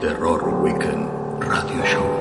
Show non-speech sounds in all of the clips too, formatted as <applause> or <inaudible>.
Terror Weekend Radio Show.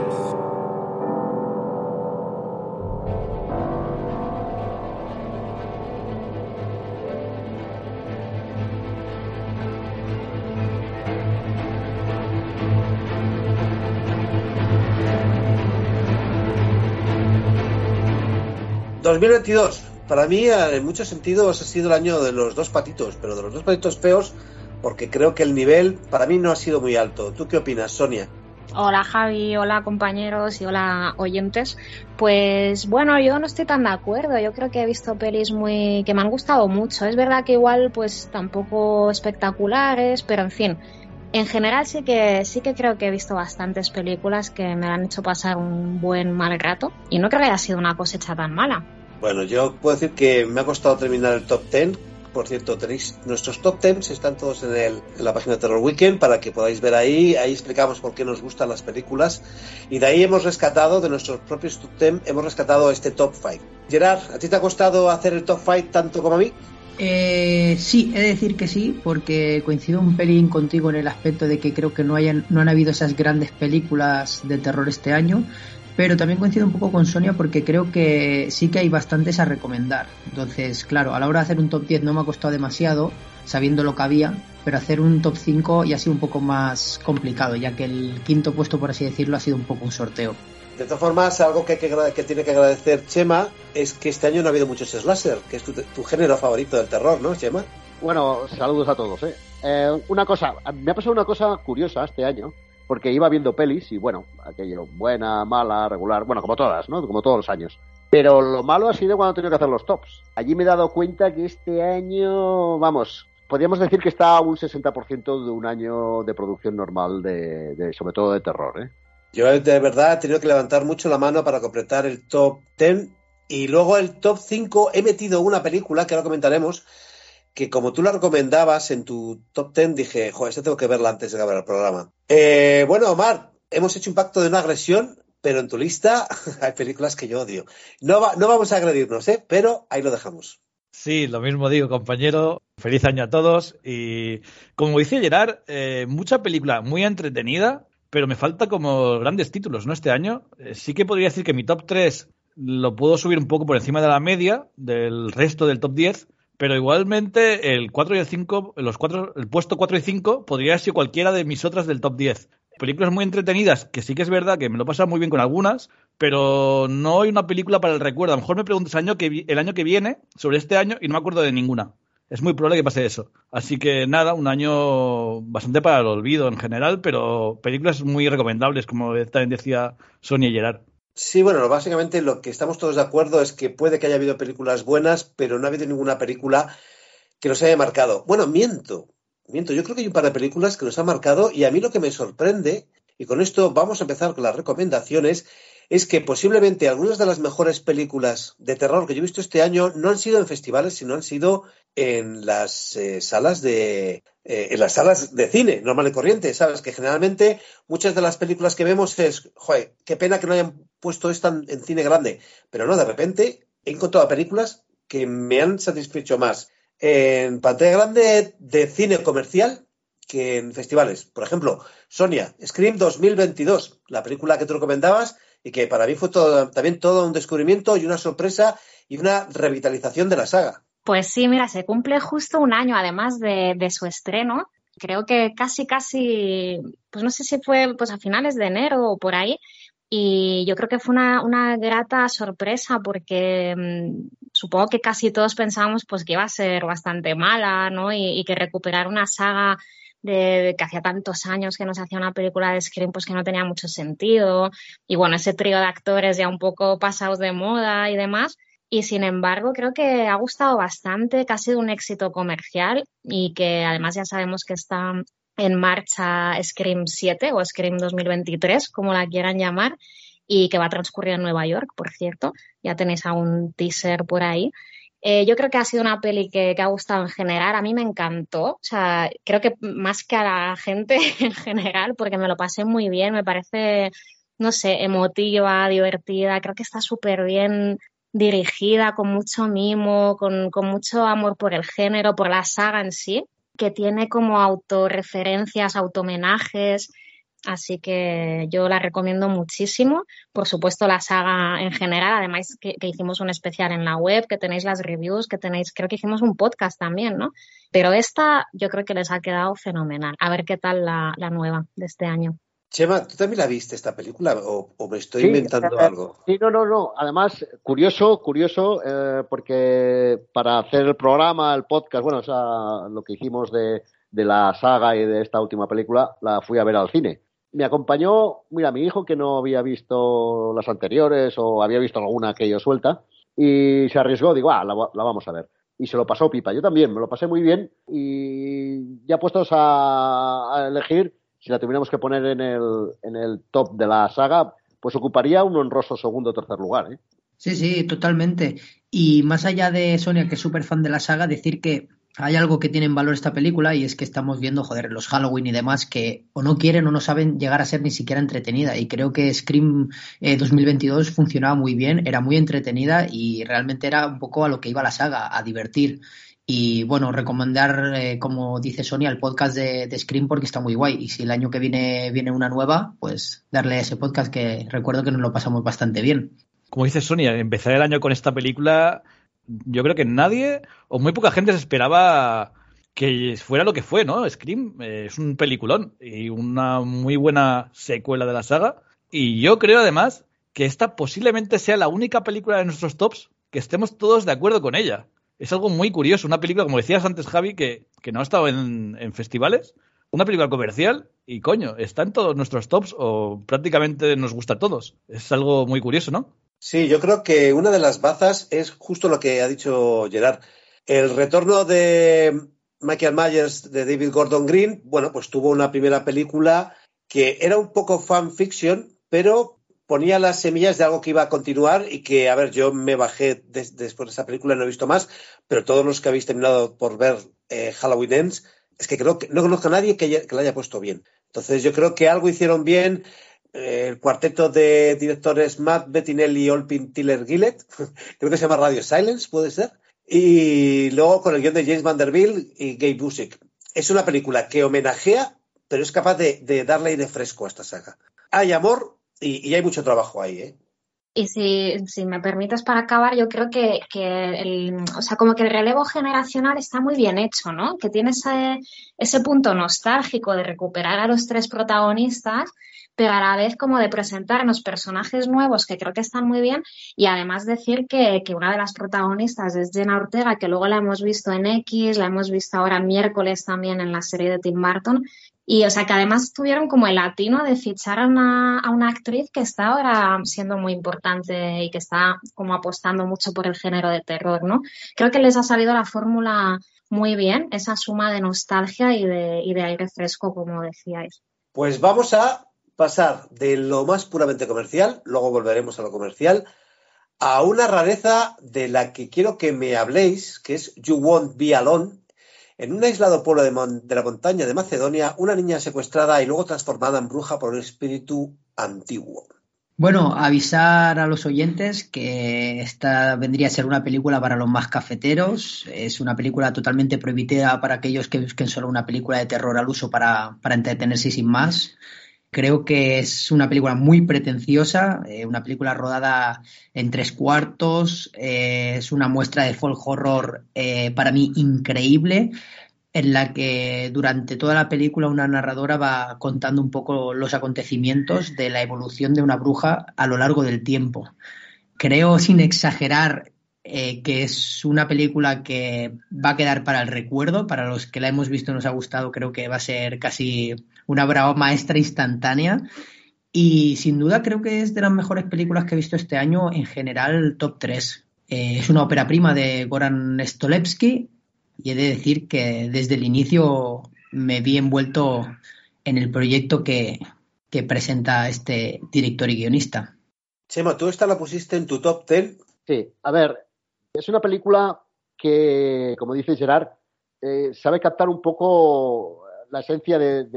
...2022... Para mí, en muchos sentidos, ha sido el año de los dos patitos, pero de los dos patitos feos, porque creo que el nivel para mí no ha sido muy alto. ¿Tú qué opinas, Sonia? Hola Javi, hola compañeros y hola oyentes. Pues bueno, yo no estoy tan de acuerdo. Yo creo que he visto pelis muy que me han gustado mucho. Es verdad que igual pues tampoco espectaculares, pero en fin, en general sí que sí que creo que he visto bastantes películas que me han hecho pasar un buen mal rato y no creo que haya sido una cosecha tan mala. Bueno, yo puedo decir que me ha costado terminar el top 10. Por cierto, tenéis nuestros top 10, están todos en, el, la página de Terror Weekend para que podáis ver ahí. Ahí explicamos por qué nos gustan las películas. Y de ahí hemos rescatado, de nuestros propios top 10, hemos rescatado este top 5. Gerard, ¿a ti te ha costado hacer el top 5 tanto como a mí? Eh, sí, he de decir que sí, porque coincido un pelín contigo en el aspecto de que creo que no, hayan, no han habido esas grandes películas de terror este año. Pero también coincido un poco con Sonia porque creo que sí que hay bastantes a recomendar. Entonces, claro, a la hora de hacer un top 10 no me ha costado demasiado, sabiendo lo que había, pero hacer un top 5 ya ha sido un poco más complicado, ya que el quinto puesto, por así decirlo, ha sido un poco un sorteo. De todas formas, algo que, que, que tiene que agradecer Chema es que este año no ha habido muchos slasher, que es tu, tu género favorito del terror, ¿no, Chema? Bueno, saludos a todos. ¿eh? Eh, una cosa, me ha pasado una cosa curiosa este año, porque iba viendo pelis y bueno, aquello, buena, mala, regular, bueno, como todas, ¿no? Como todos los años. Pero lo malo ha sido cuando he tenido que hacer los tops. Allí me he dado cuenta que este año, vamos, podríamos decir que está a un 60% de un año de producción normal, de, de, sobre todo de terror, ¿eh? Yo de verdad he tenido que levantar mucho la mano para completar el top 10 y luego el top 5 he metido una película que ahora comentaremos que como tú la recomendabas en tu top 10, dije, joder, esta tengo que verla antes de acabar el programa. Eh, bueno, Omar, hemos hecho un pacto de una agresión, pero en tu lista <laughs> hay películas que yo odio. No, no vamos a agredirnos, ¿eh? pero ahí lo dejamos. Sí, lo mismo digo, compañero. Feliz año a todos. Y como dice Gerard, eh, mucha película muy entretenida, pero me falta como grandes títulos, ¿no? Este año. Eh, sí que podría decir que mi top 3 lo puedo subir un poco por encima de la media del resto del top 10, pero igualmente el 4 y el 5, los cuatro, el puesto 4 y 5 podría ser cualquiera de mis otras del top 10. Películas muy entretenidas, que sí que es verdad que me lo pasa muy bien con algunas, pero no hay una película para el recuerdo. A lo mejor me preguntas el año que, el año que viene sobre este año y no me acuerdo de ninguna. Es muy probable que pase eso. Así que nada, un año bastante para el olvido en general, pero películas muy recomendables, como también decía Sonia Gerard. Sí, bueno, básicamente lo que estamos todos de acuerdo es que puede que haya habido películas buenas, pero no ha habido ninguna película que nos haya marcado. Bueno, miento, miento. Yo creo que hay un par de películas que nos han marcado y a mí lo que me sorprende, y con esto vamos a empezar con las recomendaciones, es que posiblemente algunas de las mejores películas de terror que yo he visto este año no han sido en festivales, sino han sido en las eh, salas de eh, en las salas de cine normal y corriente, sabes que generalmente muchas de las películas que vemos es, joder, qué pena que no hayan puesto esta en, cine grande, pero no, de repente he encontrado películas que me han satisfecho más en pantalla grande de cine comercial que en festivales. Por ejemplo, Sonia, Scream 2022, la película que tú recomendabas y que para mí fue todo, también todo un descubrimiento y una sorpresa y una revitalización de la saga. Pues sí, mira, se cumple justo un año además de, de, su estreno. Creo que casi, casi, pues no sé si fue pues a finales de enero o por ahí. Y yo creo que fue una, una grata sorpresa porque mmm, supongo que casi todos pensábamos pues que iba a ser bastante mala, ¿no? Y, y que recuperar una saga de, de, que hacía tantos años que no se hacía una película de Scream, pues que no tenía mucho sentido. Y bueno, ese trío de actores ya un poco pasados de moda y demás. Y sin embargo, creo que ha gustado bastante, que ha sido un éxito comercial y que además ya sabemos que está en marcha Scream 7 o Scream 2023, como la quieran llamar, y que va a transcurrir en Nueva York, por cierto. Ya tenéis algún teaser por ahí. Eh, yo creo que ha sido una peli que, que, ha gustado en general. A mí me encantó. O sea, creo que más que a la gente <laughs> en general, porque me lo pasé muy bien. Me parece, no sé, emotiva, divertida. Creo que está súper bien dirigida con mucho mimo, con, con mucho amor por el género, por la saga en sí, que tiene como autorreferencias, automenajes, Así que yo la recomiendo muchísimo. Por supuesto, la saga en general. Además, que, hicimos un especial en la web, que tenéis las reviews, que tenéis, creo que hicimos un podcast también, ¿no? Pero esta yo creo que les ha quedado fenomenal. A ver qué tal la, nueva de este año. Chema, ¿tú también la viste esta película o, me estoy inventando algo? Sí, no, no, no. Además, curioso, curioso, eh, porque para hacer el programa, el podcast, bueno, o sea, lo que hicimos de, de la saga y de esta última película, la fui a ver al cine me acompañó, mira, mi hijo que no había visto las anteriores o había visto alguna que yo suelta y se arriesgó, digo, ah, la, vamos a ver. Y se lo pasó pipa. Yo también, me lo pasé muy bien y ya puestos a, elegir, si la tuviéramos que poner en el, en el top de la saga, pues ocuparía un honroso segundo o tercer lugar. ¿eh? Sí, sí, totalmente. Y más allá de Sonia, que es súper fan de la saga, decir que hay algo que tiene en valor esta película y es que estamos viendo, joder, los Halloween y demás que o no quieren o no saben llegar a ser ni siquiera entretenida. Y creo que Scream 2022 eh, funcionaba muy bien, era muy entretenida y realmente era un poco a lo que iba la saga, a divertir. Y bueno, recomendar, eh, como dice Sonia, el podcast de, Scream porque está muy guay. Y si el año que viene viene una nueva, pues darle a ese podcast que recuerdo que nos lo pasamos bastante bien. Como dice Sonia, empezar el año con esta película yo creo que nadie o muy poca gente se esperaba que fuera lo que fue, ¿no? Scream eh, es un peliculón y una muy buena secuela de la saga. Y yo creo además que esta posiblemente sea la única película de nuestros tops que estemos todos de acuerdo con ella. Es algo muy curioso, una película, como decías antes, Javi, que, que no ha estado en, en festivales, una película comercial y coño, está en todos nuestros tops o prácticamente nos gusta a todos. Es algo muy curioso, ¿no? Sí, yo creo que una de las bazas es justo lo que ha dicho Gerard. El retorno de Michael Myers de David Gordon Green, bueno, pues tuvo una primera película que era un poco fan fiction, pero ponía las semillas de algo que iba a continuar y que, a ver, yo me bajé después de esa película, no he visto más, pero todos los que habéis terminado por ver eh, Halloween Ends, es que creo que no conozco a nadie que, que la haya puesto bien. Entonces yo creo que algo hicieron bien el cuarteto de directores Matt Bettinelli, Olpin, Tiller, Gillett, <laughs> creo que se llama Radio Silence, puede ser, y luego con el guion de James Vanderbilt y Gabe Busick. Es una película que homenajea, pero es capaz de, darle aire fresco a esta saga. Hay amor y, hay mucho trabajo ahí, ¿eh? Y si, me permites para acabar, yo creo que, el, o sea, como que el relevo generacional está muy bien hecho, ¿no? Que tiene ese, ese punto nostálgico de recuperar a los tres protagonistas pero a la vez como de presentarnos personajes nuevos que creo que están muy bien y además decir que, una de las protagonistas es Jenna Ortega, que luego la hemos visto en X, la hemos visto ahora miércoles también en la serie de Tim Burton. Y o sea que además tuvieron como el latino de fichar a una, a una actriz que está ahora siendo muy importante y que está como apostando mucho por el género de terror, ¿no? Creo que les ha salido la fórmula muy bien, esa suma de nostalgia y de, y de aire fresco, como decíais. Pues vamos a pasar de lo más puramente comercial, luego volveremos a lo comercial, a una rareza de la que quiero que me habléis, que es You Won't Be Alone. En un aislado pueblo de, la montaña de Macedonia, una niña secuestrada y luego transformada en bruja por un espíritu antiguo. Bueno, avisar a los oyentes que esta vendría a ser una película para los más cafeteros. Es una película totalmente prohibida para aquellos que busquen solo una película de terror al uso para, para entretenerse sin más. Creo que es una película muy pretenciosa, eh, una película rodada en tres cuartos, eh, es una muestra de folk horror eh, para mí increíble, en la que durante toda la película una narradora va contando un poco los acontecimientos de la evolución de una bruja a lo largo del tiempo. Creo, sin exagerar, que es una película que va a quedar para el recuerdo, para los que la hemos visto nos ha gustado, creo que va a ser casi una brava maestra instantánea. Y sin duda creo que es de las mejores películas que he visto este año, en general top 3. Eh, es una ópera prima de Goran Stolevsky y he de decir que desde el inicio me vi envuelto en el proyecto que, que presenta este director y guionista. Chema, tú esta la pusiste en tu top 10. Sí, a ver, es una película que, como dice Gerard, eh, sabe captar un poco la esencia de,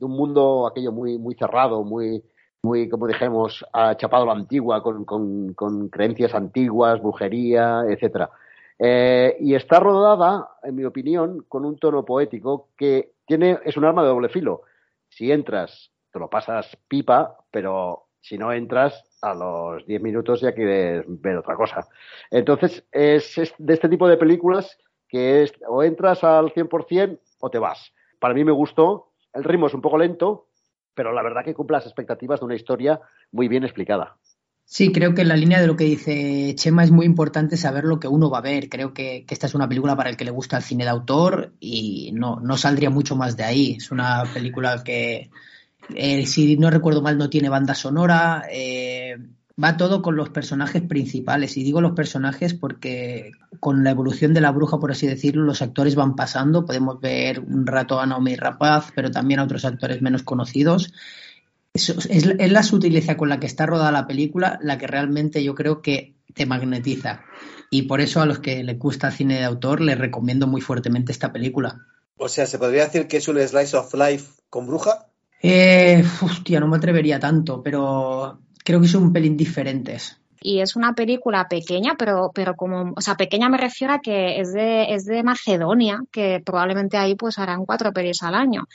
un mundo aquello muy, muy cerrado, muy, muy, como dijimos, chapado a la antigua, con, con, creencias antiguas, brujería, etcétera. Eh, y está rodada, en mi opinión, con un tono poético que tiene, es un arma de doble filo. Si entras, te lo pasas pipa, pero si no entras, a los 10 minutos ya quieres ver otra cosa. Entonces, es, de este tipo de películas que es o entras al 100% o te vas. Para mí me gustó, el ritmo es un poco lento, pero la verdad que cumple las expectativas de una historia muy bien explicada. Sí, creo que en la línea de lo que dice Chema es muy importante saber lo que uno va a ver. Creo que, esta es una película para el que le gusta el cine de autor y no, no saldría mucho más de ahí. Es una película que, eh, si no recuerdo mal, no tiene banda sonora. Eh, va todo con los personajes principales. Y digo los personajes porque con la evolución de la bruja, por así decirlo, los actores van pasando. Podemos ver un rato a Naomi Rapaz, pero también a otros actores menos conocidos es, la sutileza con la que está rodada la película la que realmente yo creo que te magnetiza. Y por eso a los que les gusta cine de autor les recomiendo muy fuertemente esta película. O sea, ¿se podría decir que es un slice of life con bruja? Eh, hostia, no me atrevería tanto, pero creo que son un pelín diferentes. Y es una película pequeña, pero, pero como, o sea, pequeña me refiero a que es de, es de Macedonia, que probablemente ahí pues harán cuatro pelis al año.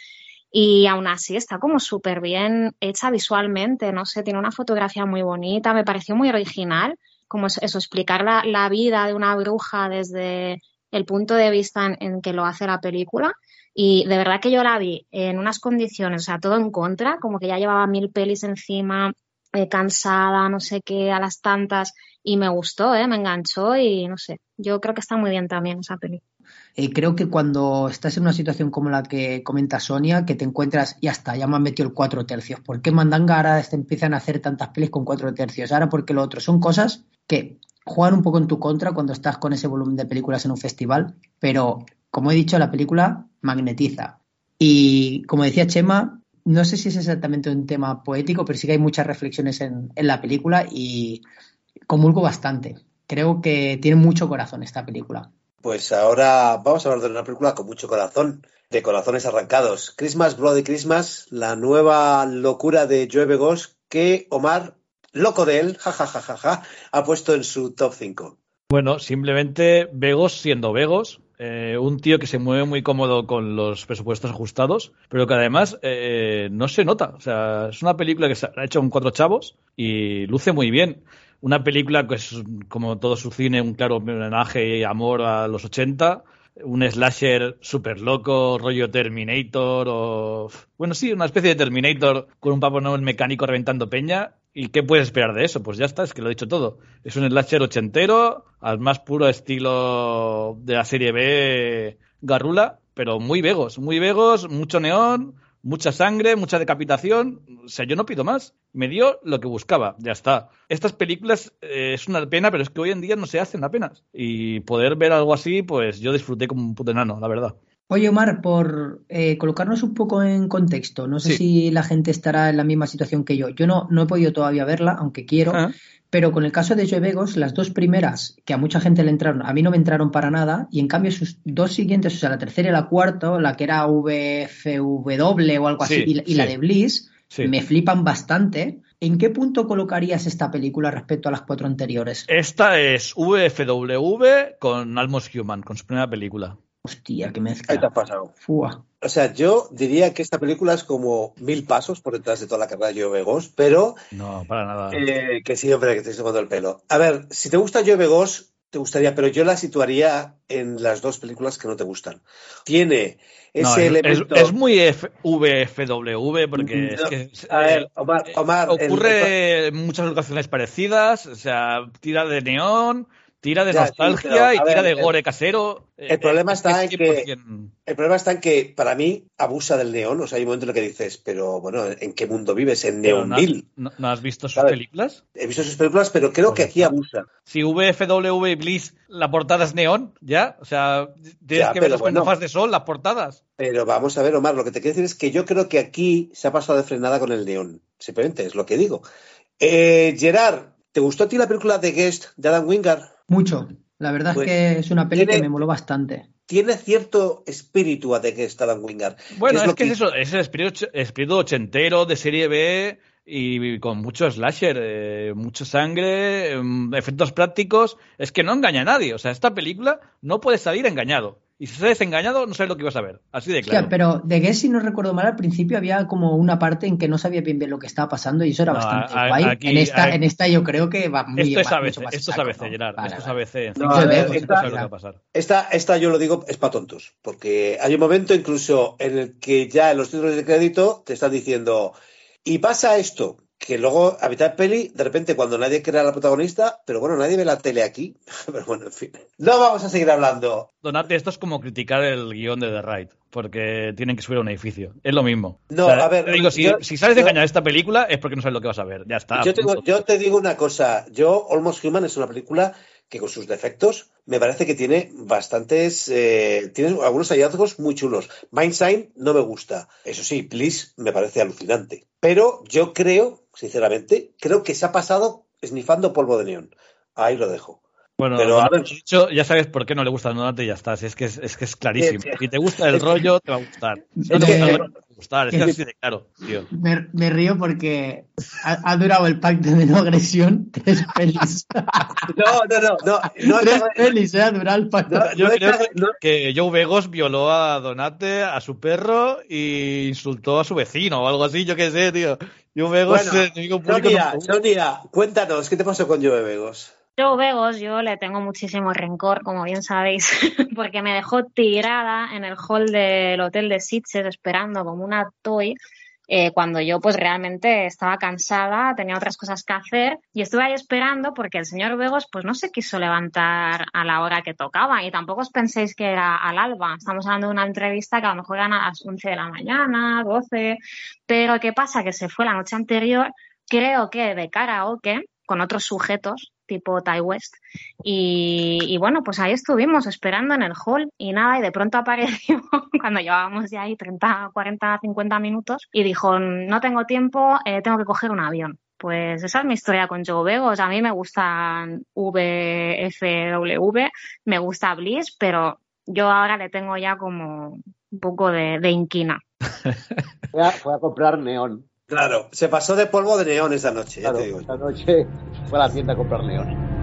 Y aún así está como súper bien hecha visualmente, no sé, tiene una fotografía muy bonita, me pareció muy original, como eso, explicar la, la vida de una bruja desde el punto de vista en, que lo hace la película. Y de verdad que yo la vi en unas condiciones, o sea, todo en contra, como que ya llevaba mil pelis encima, eh, cansada, no sé qué, a las tantas, y me gustó, ¿eh? me enganchó y no sé, yo creo que está muy bien también esa película. Eh, creo que cuando estás en una situación como la que comenta Sonia, que te encuentras, y hasta ya me han metido el cuatro tercios. ¿Por qué Mandanga ahora te empiezan a hacer tantas pelis con cuatro tercios? Ahora porque lo otro son cosas que juegan un poco en tu contra cuando estás con ese volumen de películas en un festival, pero como he dicho, la película magnetiza. Y como decía Chema, no sé si es exactamente un tema poético, pero sí que hay muchas reflexiones en, en la película y comulgo bastante. Creo que tiene mucho corazón esta película. Pues ahora vamos a hablar de una película con mucho corazón, de corazones arrancados. Christmas, Bloody Christmas, la nueva locura de Joe Begos que Omar, loco de él, <laughs> jajajaja, ha puesto en su top 5. Bueno, simplemente Vegos siendo Vegos, eh, un tío que se mueve muy cómodo con los presupuestos ajustados, pero que además eh, no se nota. O sea, es una película que se ha hecho con cuatro chavos y luce muy bien. Una película que es, como todo su cine, un claro homenaje y amor a los 80. Un slasher súper loco, rollo Terminator o... Bueno, sí, una especie de Terminator con un papo el mecánico reventando peña. ¿Y qué puedes esperar de eso? Pues ya está, es que lo he dicho todo. Es un slasher ochentero, al más puro estilo de la serie B Garrula, pero muy vegos, muy vegos, mucho neón, mucha sangre, mucha decapitación. O sea, yo no pido más. Me dio lo que buscaba, ya está. Estas películas eh, es una pena, pero es que hoy en día no se hacen apenas. Y poder ver algo así, pues yo disfruté como un puto enano, la verdad. Oye, Omar, por eh, colocarnos un poco en contexto, no sé si la gente estará en la misma situación que yo. Yo no, no he podido todavía verla, aunque quiero. Ah. Pero con el caso de Joe Begos, las dos primeras, que a mucha gente le entraron, a mí no me entraron para nada, y en cambio sus dos siguientes, o sea, la tercera y la cuarta, la que era VFW o algo así, y, la de Bliss, me flipan bastante. ¿En qué punto colocarías esta película respecto a las cuatro anteriores? Esta es VFW con Almost Human, con su primera película. Hostia, qué mezcla. ¿Qué te ha pasado? O sea, yo diría que esta película es como mil pasos por detrás de toda la carrera de Joe Begos, pero. No, para nada. Eh, que sí, hombre, que te estoy tomando el pelo. A ver, si te gusta Joe Begos, te gustaría, pero yo la situaría en las dos películas que no te gustan. Tiene ese elemento. Es, muy VFW, porque es que. A ver, Omar, eh, Omar ocurre muchas ocasiones parecidas, o sea, tira de neón Tira de nostalgia y tira de gore casero. El problema, está en que, el problema está en que para mí abusa del neón. O sea, hay un momento en el que dices, pero bueno, ¿en qué mundo vives? En Neonville. No, no, has visto sus películas? He visto sus películas, pero creo que aquí abusa. Si VFW y Bliss, la portada es neón, ¿ya? O sea, tienes que ver las bueno, de sol, las portadas. Pero vamos a ver, Omar, lo que te quiero decir es que yo creo que aquí se ha pasado de frenada con el neón. Simplemente es lo que digo. Eh, Gerard, ¿te gustó a ti la película de Guest de Adam Wingard? Mucho. La verdad es pues que es una peli que me moló bastante. Tiene cierto espíritu a de que está Wingard. Bueno, es, que, es eso, es el espíritu, espíritu, ochentero de serie B, y con mucho slasher, eh, mucha sangre, mm, efectos prácticos. Es que no engaña a nadie. O sea, esta película no puede salir engañado. Y si sales engañado, no sabes lo que ibas a ver. Así de claro. Hostia, pero de Guess, si no recuerdo mal, al principio había como una parte en que no sabía bien bien lo que estaba pasando y eso era No, bastante a- guay. aquí- en, esta, aquí- en esta yo creo que va muy Esto es va ABC, mucho más esto es ABC, ¿no? Gerard. Esto es. ABC. No, cinco a ver, minutos esta- no sabes lo que va a pasar. Esta, esta yo lo digo, es para tontos, porque hay un momento incluso en el que ya en los títulos de crédito te están diciendo, y pasa esto, que luego a mitad de peli, de repente cuando nadie crea la protagonista, pero bueno, nadie ve la tele aquí, <laughs> pero bueno, en fin. No vamos a seguir hablando. Donate, esto es como criticar el guion de The Ride, porque tienen que subir a un edificio. Es lo mismo. No, O sea, a ver, te digo, si, yo- si sales de yo- engañar esta película es porque no sabes lo que vas a ver. Ya está. Yo, tengo- yo te digo una cosa, yo Almost Human es una película que con sus defectos me parece que tiene bastantes, eh, tiene algunos hallazgos muy chulos. Mindsign no me gusta, eso sí, Please me parece alucinante. Pero yo creo, sinceramente, creo que se ha pasado esnifando polvo de neón. Ahí lo dejo. Bueno, pero, a ver- ya sabes por qué no le gusta a Donate y ya está. Si es que es, es que es clarísimo. Si te gusta el rollo, te va a gustar. Si no te gusta el que- rollo, te va a gustar. Es que es es así de claro, tío. Me, me río porque ha, ha durado el pacto de no agresión tres pelis. <laughs> No, no, no, no, no, tres no, pelis, ¿eh? Ha durado el pacto. No, Yo no creo que Joe Begos violó a Donate, a su perro, y insultó a su vecino o algo así, yo qué sé, tío. Joe Begos, Bueno, eh, enemigo público. Sonia, no- Sonia, cuéntanos, ¿qué te pasó con Joe Begos? Joe Begos, yo le tengo muchísimo rencor, como bien sabéis, <laughs> porque me dejó tirada en el hall del hotel de Sitges esperando como una toy. eh, cuando yo pues realmente estaba cansada, tenía otras cosas que hacer y estuve ahí esperando porque el señor Begos pues no se quiso levantar a la hora que tocaba y tampoco os penséis que era al alba, estamos hablando de una entrevista que a lo mejor eran a las 11 de la mañana, 12, pero ¿qué pasa? Que se fue la noche anterior, creo que de karaoke con otros sujetos tipo Ty West. Y, y bueno, pues ahí estuvimos esperando en el hall y nada, y de pronto apareció <laughs> cuando llevábamos ya ahí 30, 40, 50 minutos y dijo, no tengo tiempo, eh, tengo que coger un avión. Pues esa es mi historia con Joe Begos. A mí me gustan VFW, me gusta Bliss, pero yo ahora le tengo ya como un poco de, inquina. <laughs> Fue a, fue a comprar neón. Claro, se pasó de polvo de neón esa noche, ya te digo. esta noche fue a la tienda a comprar neón.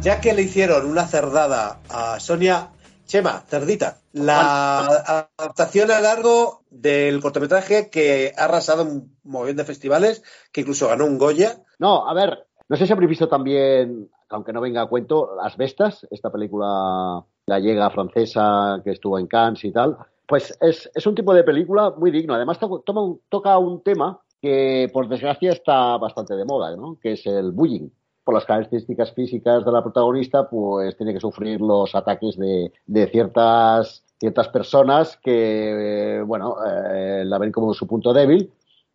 Ya que le hicieron una cerdada a Sonia, Chema, cerdita, la adaptación a largo del cortometraje que ha arrasado un montón de festivales, que incluso ganó un Goya. No, a ver, no sé si habréis visto también, aunque no venga a cuento, Las Bestas, esta película gallega francesa que estuvo en Cannes y tal. Pues es, es un tipo de película muy digno. Además, to- toma un- toca un tema que, por desgracia, está bastante de moda, ¿no? que es el bullying. Por las características físicas de la protagonista, pues tiene que sufrir los ataques de, de ciertas, ciertas personas que, eh, bueno, eh, la ven como su punto débil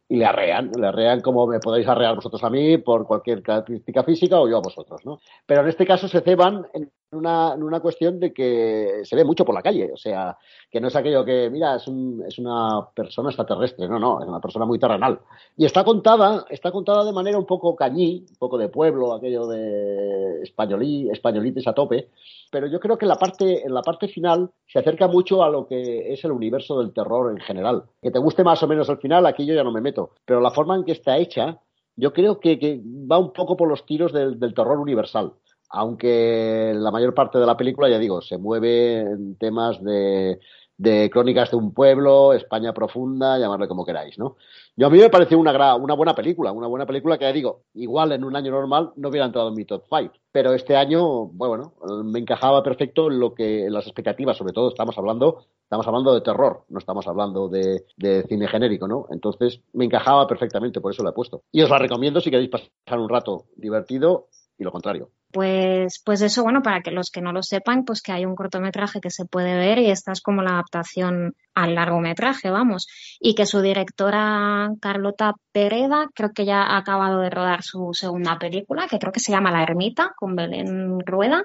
y le arrean, le arrean como me podéis arrear vosotros a mí por cualquier característica física o yo a vosotros, ¿no? Pero en este caso se ceban en una, en una cuestión de que se ve mucho por la calle, o sea, que no es aquello que, mira, es, un, es una persona extraterrestre, no, no, es una persona muy terrenal. Y está contada, está contada de manera un poco cañí, un poco de pueblo, aquello de españolí, españolitis a tope, pero yo creo que en la parte en la parte final se acerca mucho a lo que es el universo del terror en general. Que te guste más o menos el final, aquí yo ya no me meto, pero la forma en que está hecha, yo creo que, que va un poco por los tiros del, del terror universal. Aunque la mayor parte de la película, ya digo, se mueve en temas de, de crónicas de un pueblo, España profunda, llamarle como queráis, ¿no? Yo a mí me pareció una, una buena película, una buena película que ya digo, igual en un año normal no hubiera entrado en mi top 5, pero este año, bueno, me encajaba perfecto en lo que en las expectativas, sobre todo estamos hablando, estamos hablando de terror, no estamos hablando de, de cine genérico, ¿no? Entonces me encajaba perfectamente, por eso la he puesto. Y os la recomiendo si queréis pasar un rato divertido y lo contrario. Pues, pues eso, bueno, para que los que no lo sepan, pues que hay un cortometraje que se puede ver y esta es como la adaptación al largometraje, vamos. Y que su directora Carlota Pereda creo que ya ha acabado de rodar su segunda película, que creo que se llama La Ermita, con Belén Rueda,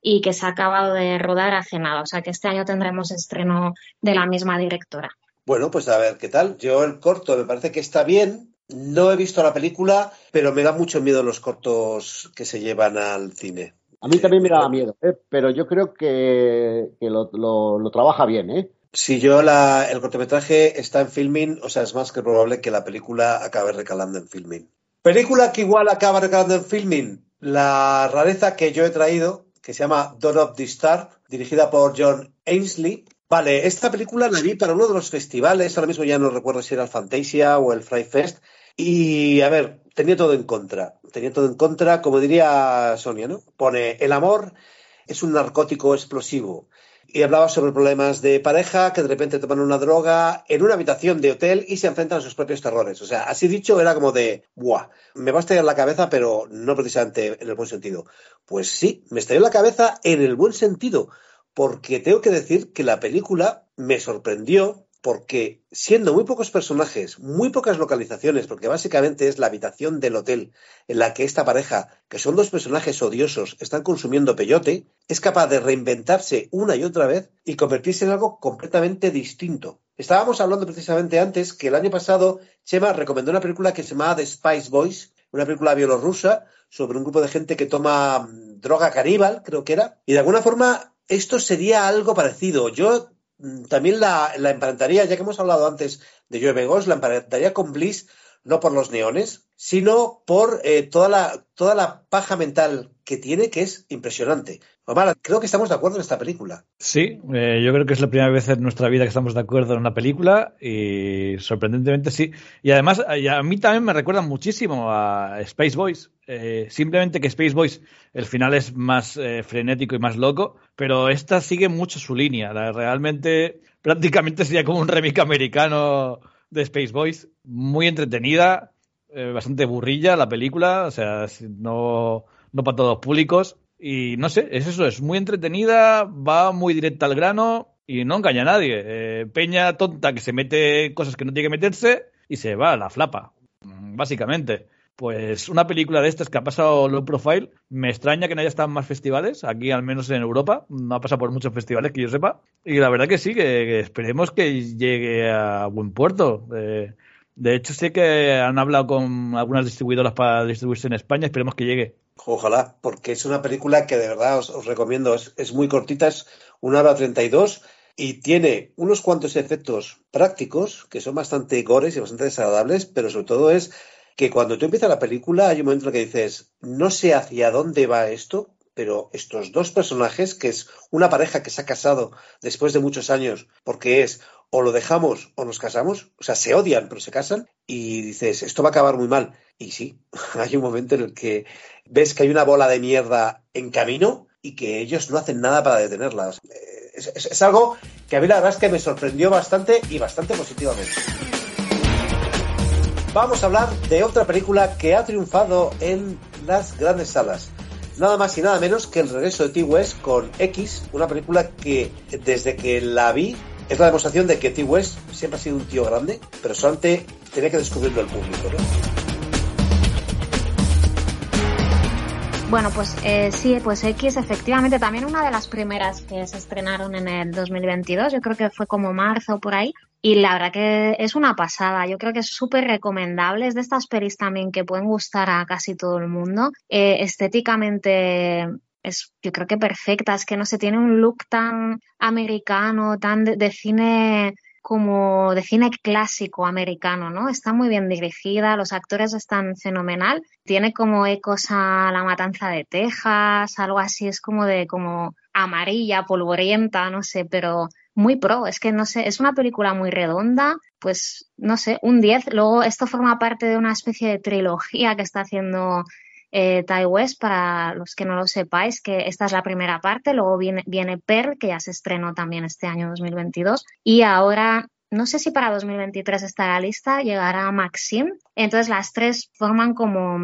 y que se ha acabado de rodar hace nada. O sea que este año tendremos estreno de la misma directora. Bueno, pues a ver qué tal. Yo el corto me parece que está bien. No he visto la película, pero me da mucho miedo los cortos que se llevan al cine. A mí también me daba miedo, ¿eh? pero yo creo que, que lo, lo- lo trabaja bien, ¿eh? Si yo la, el cortometraje está en filming, o sea, es más que probable que la película acabe recalando en filming. Película que igual acaba recalando en filming, la rareza que yo he traído, que se llama Dawn of the Star, dirigida por John Ainsley. Vale, esta película la vi para uno de los festivales, ahora mismo ya no recuerdo si era el Fantasia o el Fry Fest, y a ver, tenía todo en contra, tenía todo en contra, como diría Sonia, ¿no? Pone, el amor es un narcótico explosivo, y hablaba sobre problemas de pareja que de repente toman una droga en una habitación de hotel y se enfrentan a sus propios terrores. O sea, así dicho, era como de, ¡buah! Me va a estallar la cabeza, pero no precisamente en el buen sentido. Pues sí, me estalló la cabeza en el buen sentido, porque tengo que decir que la película me sorprendió porque siendo muy pocos personajes, muy pocas localizaciones, porque básicamente es la habitación del hotel en la que esta pareja, que son dos personajes odiosos, están consumiendo peyote, es capaz de reinventarse una y otra vez y convertirse en algo completamente distinto. Estábamos hablando precisamente antes que el año pasado Chema recomendó una película que se llamaba The Spice Boys, una película bielorrusa sobre un grupo de gente que toma mm, droga caníbal, creo que era, y de alguna forma esto sería algo parecido. Yo también la, la emparentaría, ya que hemos hablado antes de Joe Begos, la emparentaría con Bliss no por los neones, sino por eh, toda, la, toda la paja mental que tiene, que es impresionante. Omar, creo que estamos de acuerdo en esta película. Sí, eh, yo creo que es la primera vez en nuestra vida que estamos de acuerdo en una película y sorprendentemente sí. Y además a mí también me recuerda muchísimo a Space Boys. Eh, simplemente que Space Boys el final es más eh, frenético y más loco, pero esta sigue mucho su línea. realmente <laughs> prácticamente sería como un remake americano de Space Boys, muy entretenida, bastante burrilla la película, o sea, no, no para todos públicos y no sé, es eso, es muy entretenida, va muy directa al grano y no engaña a nadie. Eh, peña tonta que se mete cosas que no tiene que meterse y se va a la flapa, básicamente. Pues una película de estas que ha pasado low profile, me extraña que no haya estado en más festivales, aquí al menos en Europa, no ha pasado por muchos festivales que yo sepa, y la verdad que sí, que, esperemos que llegue a buen puerto. Eh, de hecho, sé que han hablado con algunas distribuidoras para distribuirse en España, esperemos que llegue. Ojalá, porque es una película que de verdad os, recomiendo. Es, muy cortita, es una hora treinta y dos y tiene unos cuantos efectos prácticos que son bastante gores y bastante desagradables, pero sobre todo es que cuando tú empiezas la película hay un momento en el que dices, no sé hacia dónde va esto, pero estos dos personajes, que es una pareja que se ha casado después de muchos años, porque es o lo dejamos o nos casamos, o sea, se odian pero se casan, y dices, esto va a acabar muy mal. Y sí, <laughs> hay un momento en el que ves que hay una bola de mierda en camino y que ellos no hacen nada para detenerlas. Eh, es, algo que a mí la verdad es que me sorprendió bastante y bastante positivamente. Vamos a hablar de otra película que ha triunfado en las grandes salas. Nada más y nada menos que el regreso de T-West con X, una película que desde que la vi es la demostración de que T-West siempre ha sido un tío grande, pero solamente tenía que descubrirlo el público, ¿no? Bueno, pues eh, sí, pues X efectivamente también una de las primeras que se estrenaron en el 2022, yo creo que fue como marzo por ahí, y la verdad que es una pasada, yo creo que es súper recomendable, es de estas pelis también que pueden gustar a casi todo el mundo, eh, estéticamente es yo creo que perfecta, es que no se tiene un look tan americano, tan de cine como de cine clásico americano, ¿no? Está muy bien dirigida, los actores están fenomenal, tiene como ecos a La Matanza de Texas, algo así, es como de como amarilla, polvorienta, no sé, pero muy pro, es que no sé, es una película muy redonda, pues no sé, un 10, luego esto forma parte de una especie de trilogía que está haciendo eh, para los que no lo sepáis, que esta es la primera parte, luego viene, viene Pearl, que ya se estrenó también este año 2022, y ahora no sé si para 2023 estará lista, llegará Maxim. Entonces las tres forman como,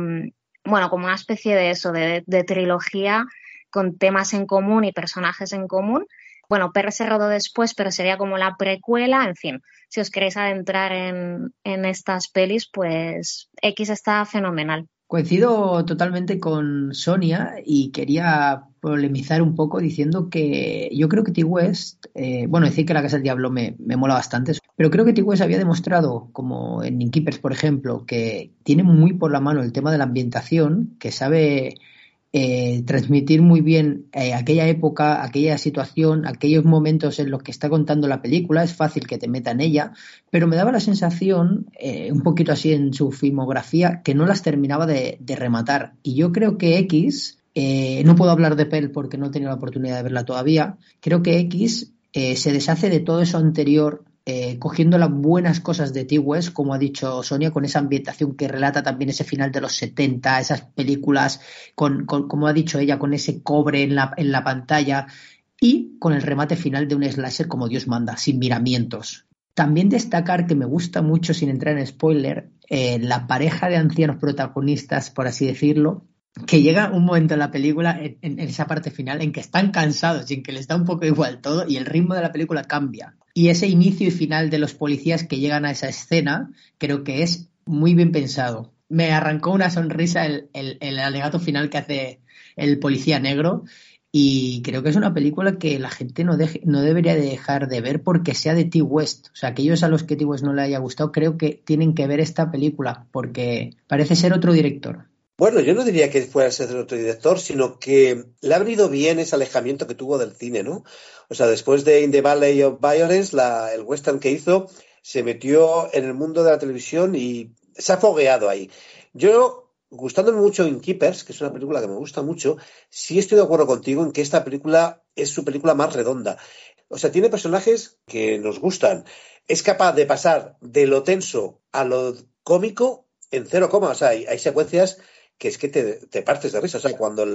bueno, como una especie de eso, de, trilogía con temas en común y personajes en común. Bueno, Pearl se rodó después, pero sería como la precuela. En fin, si os queréis adentrar en, en estas pelis, pues X está fenomenal. Coincido totalmente con Sonia y quería polemizar un poco diciendo que yo creo que T-West, eh, bueno, decir que la Casa del Diablo me, mola bastante, pero creo que T-West había demostrado, como en Innkeepers, por ejemplo, que tiene muy por la mano el tema de la ambientación, que sabe eh, transmitir muy bien eh, aquella época, aquella situación, aquellos momentos en los que está contando la película. Es fácil que te meta en ella, pero me daba la sensación, eh, un poquito así en su filmografía, que no las terminaba de, rematar. Y yo creo que X, no puedo hablar de Pell porque no he tenido la oportunidad de verla todavía, creo que X se deshace de todo eso anterior eh, cogiendo las buenas cosas de T-West, como ha dicho Sonia, con esa ambientación que relata también ese final de los 70, esas películas, con, como ha dicho ella, con ese cobre en la, en la pantalla y con el remate final de un slasher como Dios manda, sin miramientos. También destacar que me gusta mucho, sin entrar en spoiler, eh, la pareja de ancianos protagonistas, por así decirlo, que llega un momento en la película, en, esa parte final, en que están cansados y en que les da un poco igual todo y el ritmo de la película cambia. Y ese inicio y final de los policías que llegan a esa escena creo que es muy bien pensado. Me arrancó una sonrisa el, el, alegato final que hace el policía negro y creo que es una película que la gente no, no debería dejar de ver porque sea de T. West. O sea, aquellos a los que T. West no le haya gustado creo que tienen que ver esta película porque parece ser otro director. Bueno, yo no diría que fuera ser otro director, sino que le ha venido bien ese alejamiento que tuvo del cine, ¿no? O sea, después de In the Valley of Violence, la, el western que hizo, se metió en el mundo de la televisión y se ha fogueado ahí. Yo, gustándome mucho In Keepers, que es una película que me gusta mucho, sí estoy de acuerdo contigo en que esta película es su película más redonda. O sea, tiene personajes que nos gustan. Es capaz de pasar de lo tenso a lo cómico en cero coma. O sea, hay secuencias que es que te, partes de risa. O sea, cuando,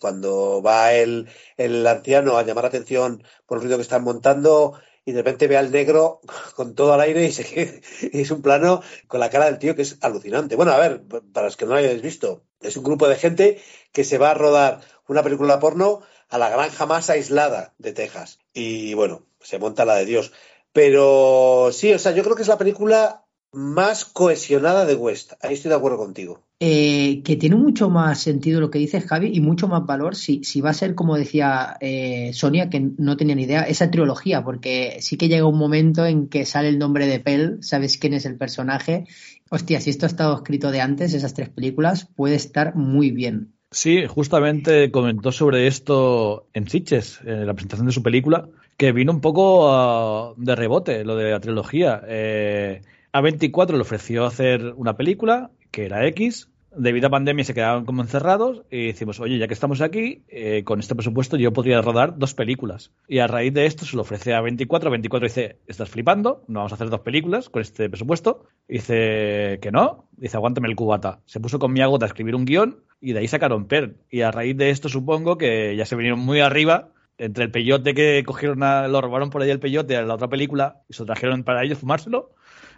cuando va el, el, anciano a llamar atención por el ruido que están montando y de repente ve al negro <laughs> con todo al aire y, y es un plano con la cara del tío que es alucinante. Bueno, a ver, para los que no lo hayáis visto, es un grupo de gente que se va a rodar una película porno a la granja más aislada de Texas. Y bueno, se monta la de Dios. Pero sí, o sea, yo creo que es la película más cohesionada de West. Ahí estoy de acuerdo contigo. Eh, que tiene mucho más sentido lo que dice Javi y mucho más valor si, si va a ser, como decía eh, Sonia, que no tenía ni idea, esa trilogía, porque sí que llega un momento en que sale el nombre de Pell, sabes quién es el personaje. Hostia, si esto ha estado escrito de antes, esas tres películas, puede estar muy bien. Sí, justamente comentó sobre esto en Sitches, en la presentación de su película, que vino un poco ah, de rebote lo de la trilogía. Eh, A24 le ofreció hacer una película que era X, debido a pandemia se quedaban como encerrados y decimos, oye, ya que estamos aquí, eh, con este presupuesto yo podría rodar dos películas. Y a raíz de esto se lo ofrece a 24, 24 dice, estás flipando, no vamos a hacer dos películas con este presupuesto. Dice que no, dice, aguántame el cubata. Se puso con mi agota a escribir un guion y de ahí sacaron Per. Y a raíz de esto supongo que ya se vinieron muy arriba entre el peyote que cogieron, lo robaron por ahí el peyote a la otra película y se lo trajeron para ellos fumárselo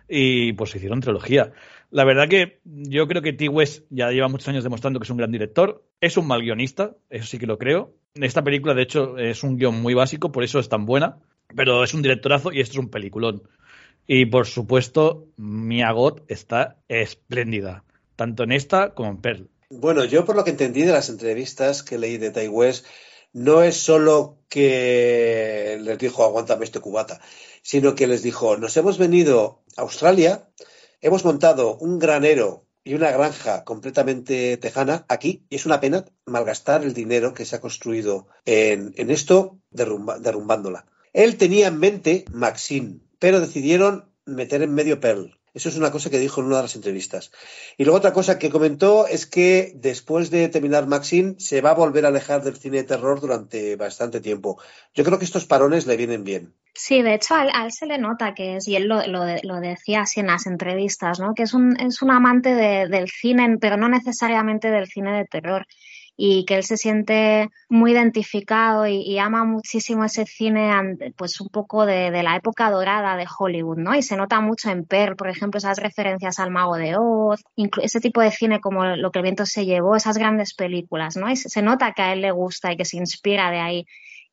y pues hicieron trilogía. La verdad que yo creo que T. West ya lleva muchos años demostrando que es un gran director, es un mal guionista, eso sí que lo creo. Esta película, de hecho, es un guion muy básico, por eso es tan buena, pero es un directorazo y esto es un peliculón. Y por supuesto, Mia Goth está espléndida, tanto en esta como en Pearl. Bueno, yo por lo que entendí de las entrevistas que leí de Ty West, no es solo que les dijo aguántame este cubata, sino que les dijo nos hemos venido a Australia, hemos montado un granero y una granja completamente tejana aquí y es una pena malgastar el dinero que se ha construido en, esto derrumbándola. Él tenía en mente Maxine, pero decidieron meter en medio Pearl. Eso es una cosa que dijo en una de las entrevistas. Y luego otra cosa que comentó es que después de terminar Maxine se va a volver a alejar del cine de terror durante bastante tiempo. Yo creo que estos parones le vienen bien. Sí, de hecho a él, se le nota que es, y él lo, lo, decía así en las entrevistas, ¿no? que es un, es un amante del cine, pero no necesariamente del cine de terror y que él se siente muy identificado y, ama muchísimo ese cine, pues un poco de, la época dorada de Hollywood, ¿no? Y se nota mucho en Pearl, por ejemplo, esas referencias al Mago de Oz, ese tipo de cine como Lo que el viento se llevó, esas grandes películas, ¿no? Y se nota que a él le gusta y que se inspira de ahí,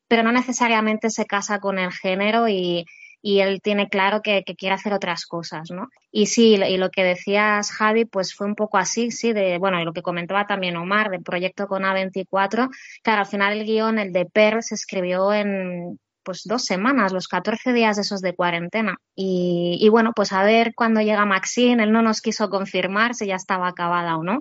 pero no necesariamente se casa con el género y, y él tiene claro que, quiere hacer otras cosas, ¿no? Y sí, y lo que decías, Javi, pues fue un poco así, sí, de, bueno, y lo que comentaba también Omar, del proyecto con A24, claro, al final el guion, el de Per, se escribió en pues dos semanas, los 14 días esos de cuarentena. Y, bueno, pues a ver cuando llega Maxine, él no nos quiso confirmar si ya estaba acabada o no,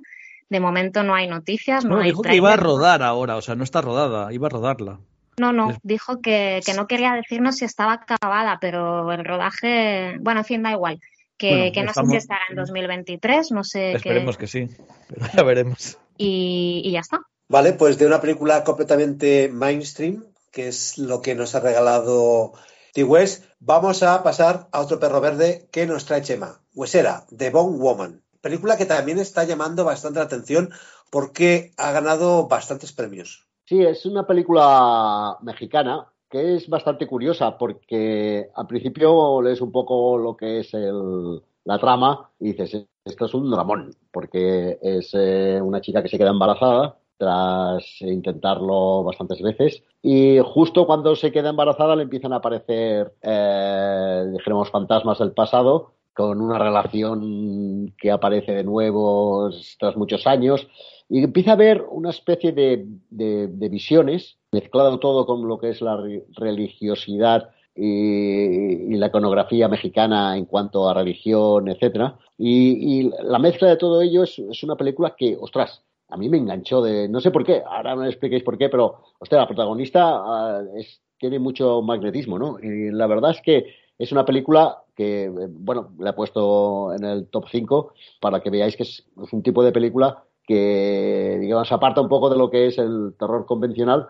de momento no hay noticias, no, No, hay dijo que iba a rodar ahora, o sea, no está rodada, iba a rodarla. No, no, dijo que, que no quería decirnos si estaba acabada, pero el rodaje, bueno, en fin, da igual. Que, Bueno, que no sé si estará en 2023, no sé qué. Esperemos que sí, pero <laughs> ya veremos. Y, y ya está. Vale, pues de una película completamente mainstream, que es lo que nos ha regalado T-West, vamos a pasar a otro perro verde que nos trae Chema. Huesera, The Bone Woman. Película que también está llamando bastante la atención porque ha ganado bastantes premios. Sí, es una película mexicana que es bastante curiosa porque al principio lees un poco lo que es el- la trama y dices, esto es un dramón, porque es eh, una chica que se queda embarazada tras intentarlo bastantes veces y justo cuando se queda embarazada le empiezan a aparecer, eh, dijéramos, fantasmas del pasado con una relación que aparece de nuevo tras muchos años y empieza a haber una especie de, de- visiones, mezclado todo con lo que es la re- religiosidad y, la iconografía mexicana en cuanto a religión, etcétera. Y, y la mezcla de todo ello es, una película que, ostras, a mí me enganchó de, no sé por qué, ahora no me expliquéis por qué, pero, ostras, la protagonista ah, es- tiene mucho magnetismo, ¿no? Y la verdad es que es una película que, eh, bueno, la he puesto en el top 5 para que veáis que es un tipo de película que, digamos, aparta un poco de lo que es el terror convencional,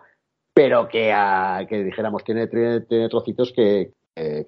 pero que, ah, que dijéramos, tiene, tiene, trocitos que,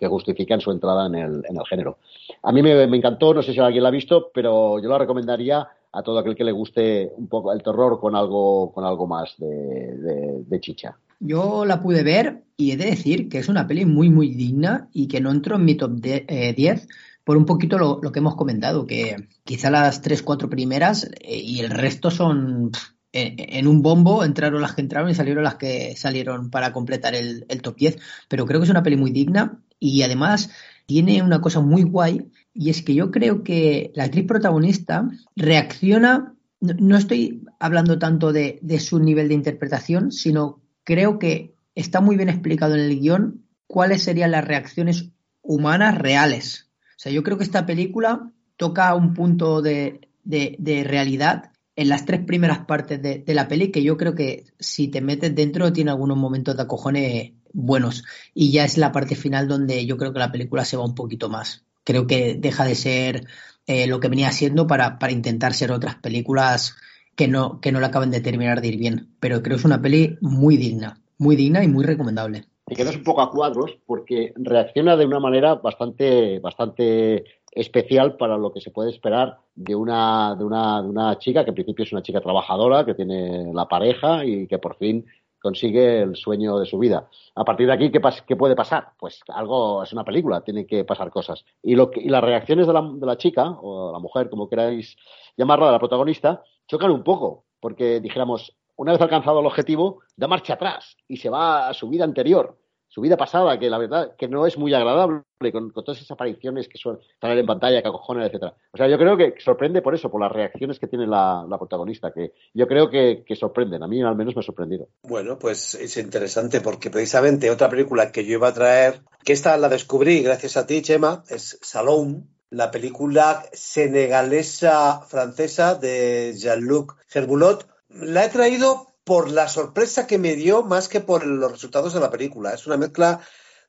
justifican su entrada en el, en el género. A mí me, encantó, no sé si alguien la ha visto, pero yo la recomendaría a todo aquel que le guste un poco el terror con algo, con algo más de chicha. Yo la pude ver y he de decir que es una peli muy, muy digna y que no entró en mi top de- eh, 10 por un poquito lo, que hemos comentado, que quizá las tres, cuatro primeras eh, y el resto son en, un bombo, entraron las que entraron y salieron las que salieron para completar el, top 10, pero creo que es una peli muy digna y además tiene una cosa muy guay y es que yo creo que la actriz protagonista reacciona, no, no estoy hablando tanto de, de su nivel de interpretación, sino creo que está muy bien explicado en el guion cuáles serían las reacciones humanas reales. O sea, yo creo que esta película toca un punto de, de- realidad en las tres primeras partes de, de la peli que yo creo que si te metes dentro tiene algunos momentos de acojones buenos. Y ya es la parte final donde yo creo que la película se va un poquito más. Creo que deja de ser eh, lo que venía siendo para, para intentar ser otras películas que no, que no la acaben de terminar de ir bien. Pero creo que es una peli muy digna, muy digna y muy recomendable. Te quedas un poco a cuadros porque reacciona de una manera bastante, bastante especial para lo que se puede esperar de una, de una, de una chica que en principio es una chica trabajadora, que tiene la pareja y que por fin consigue el sueño de su vida. A partir de aquí, ¿qué, qué puede pasar? Pues algo, es una película, tienen que pasar cosas. Y, lo que, y las reacciones de la, de la chica, o la mujer, como queráis llamarla, de la protagonista, chocan un poco, porque dijéramos, una vez alcanzado el objetivo, da marcha atrás y se va a su vida anterior, su vida pasada, que la verdad que no es muy agradable, con, todas esas apariciones que suelen salir en pantalla, que acojonan, etcétera. O sea, yo creo que sorprende por eso, por las reacciones que tiene la, protagonista, que yo creo que, que sorprenden. A mí al menos me ha sorprendido. Bueno, pues es interesante porque precisamente otra película que yo iba a traer, que esta la descubrí gracias a ti, Chema, es Salome, la película senegalesa francesa de Jean-Luc Herbulot. La he traído por la sorpresa que me dio más que por los resultados de la película. Es una mezcla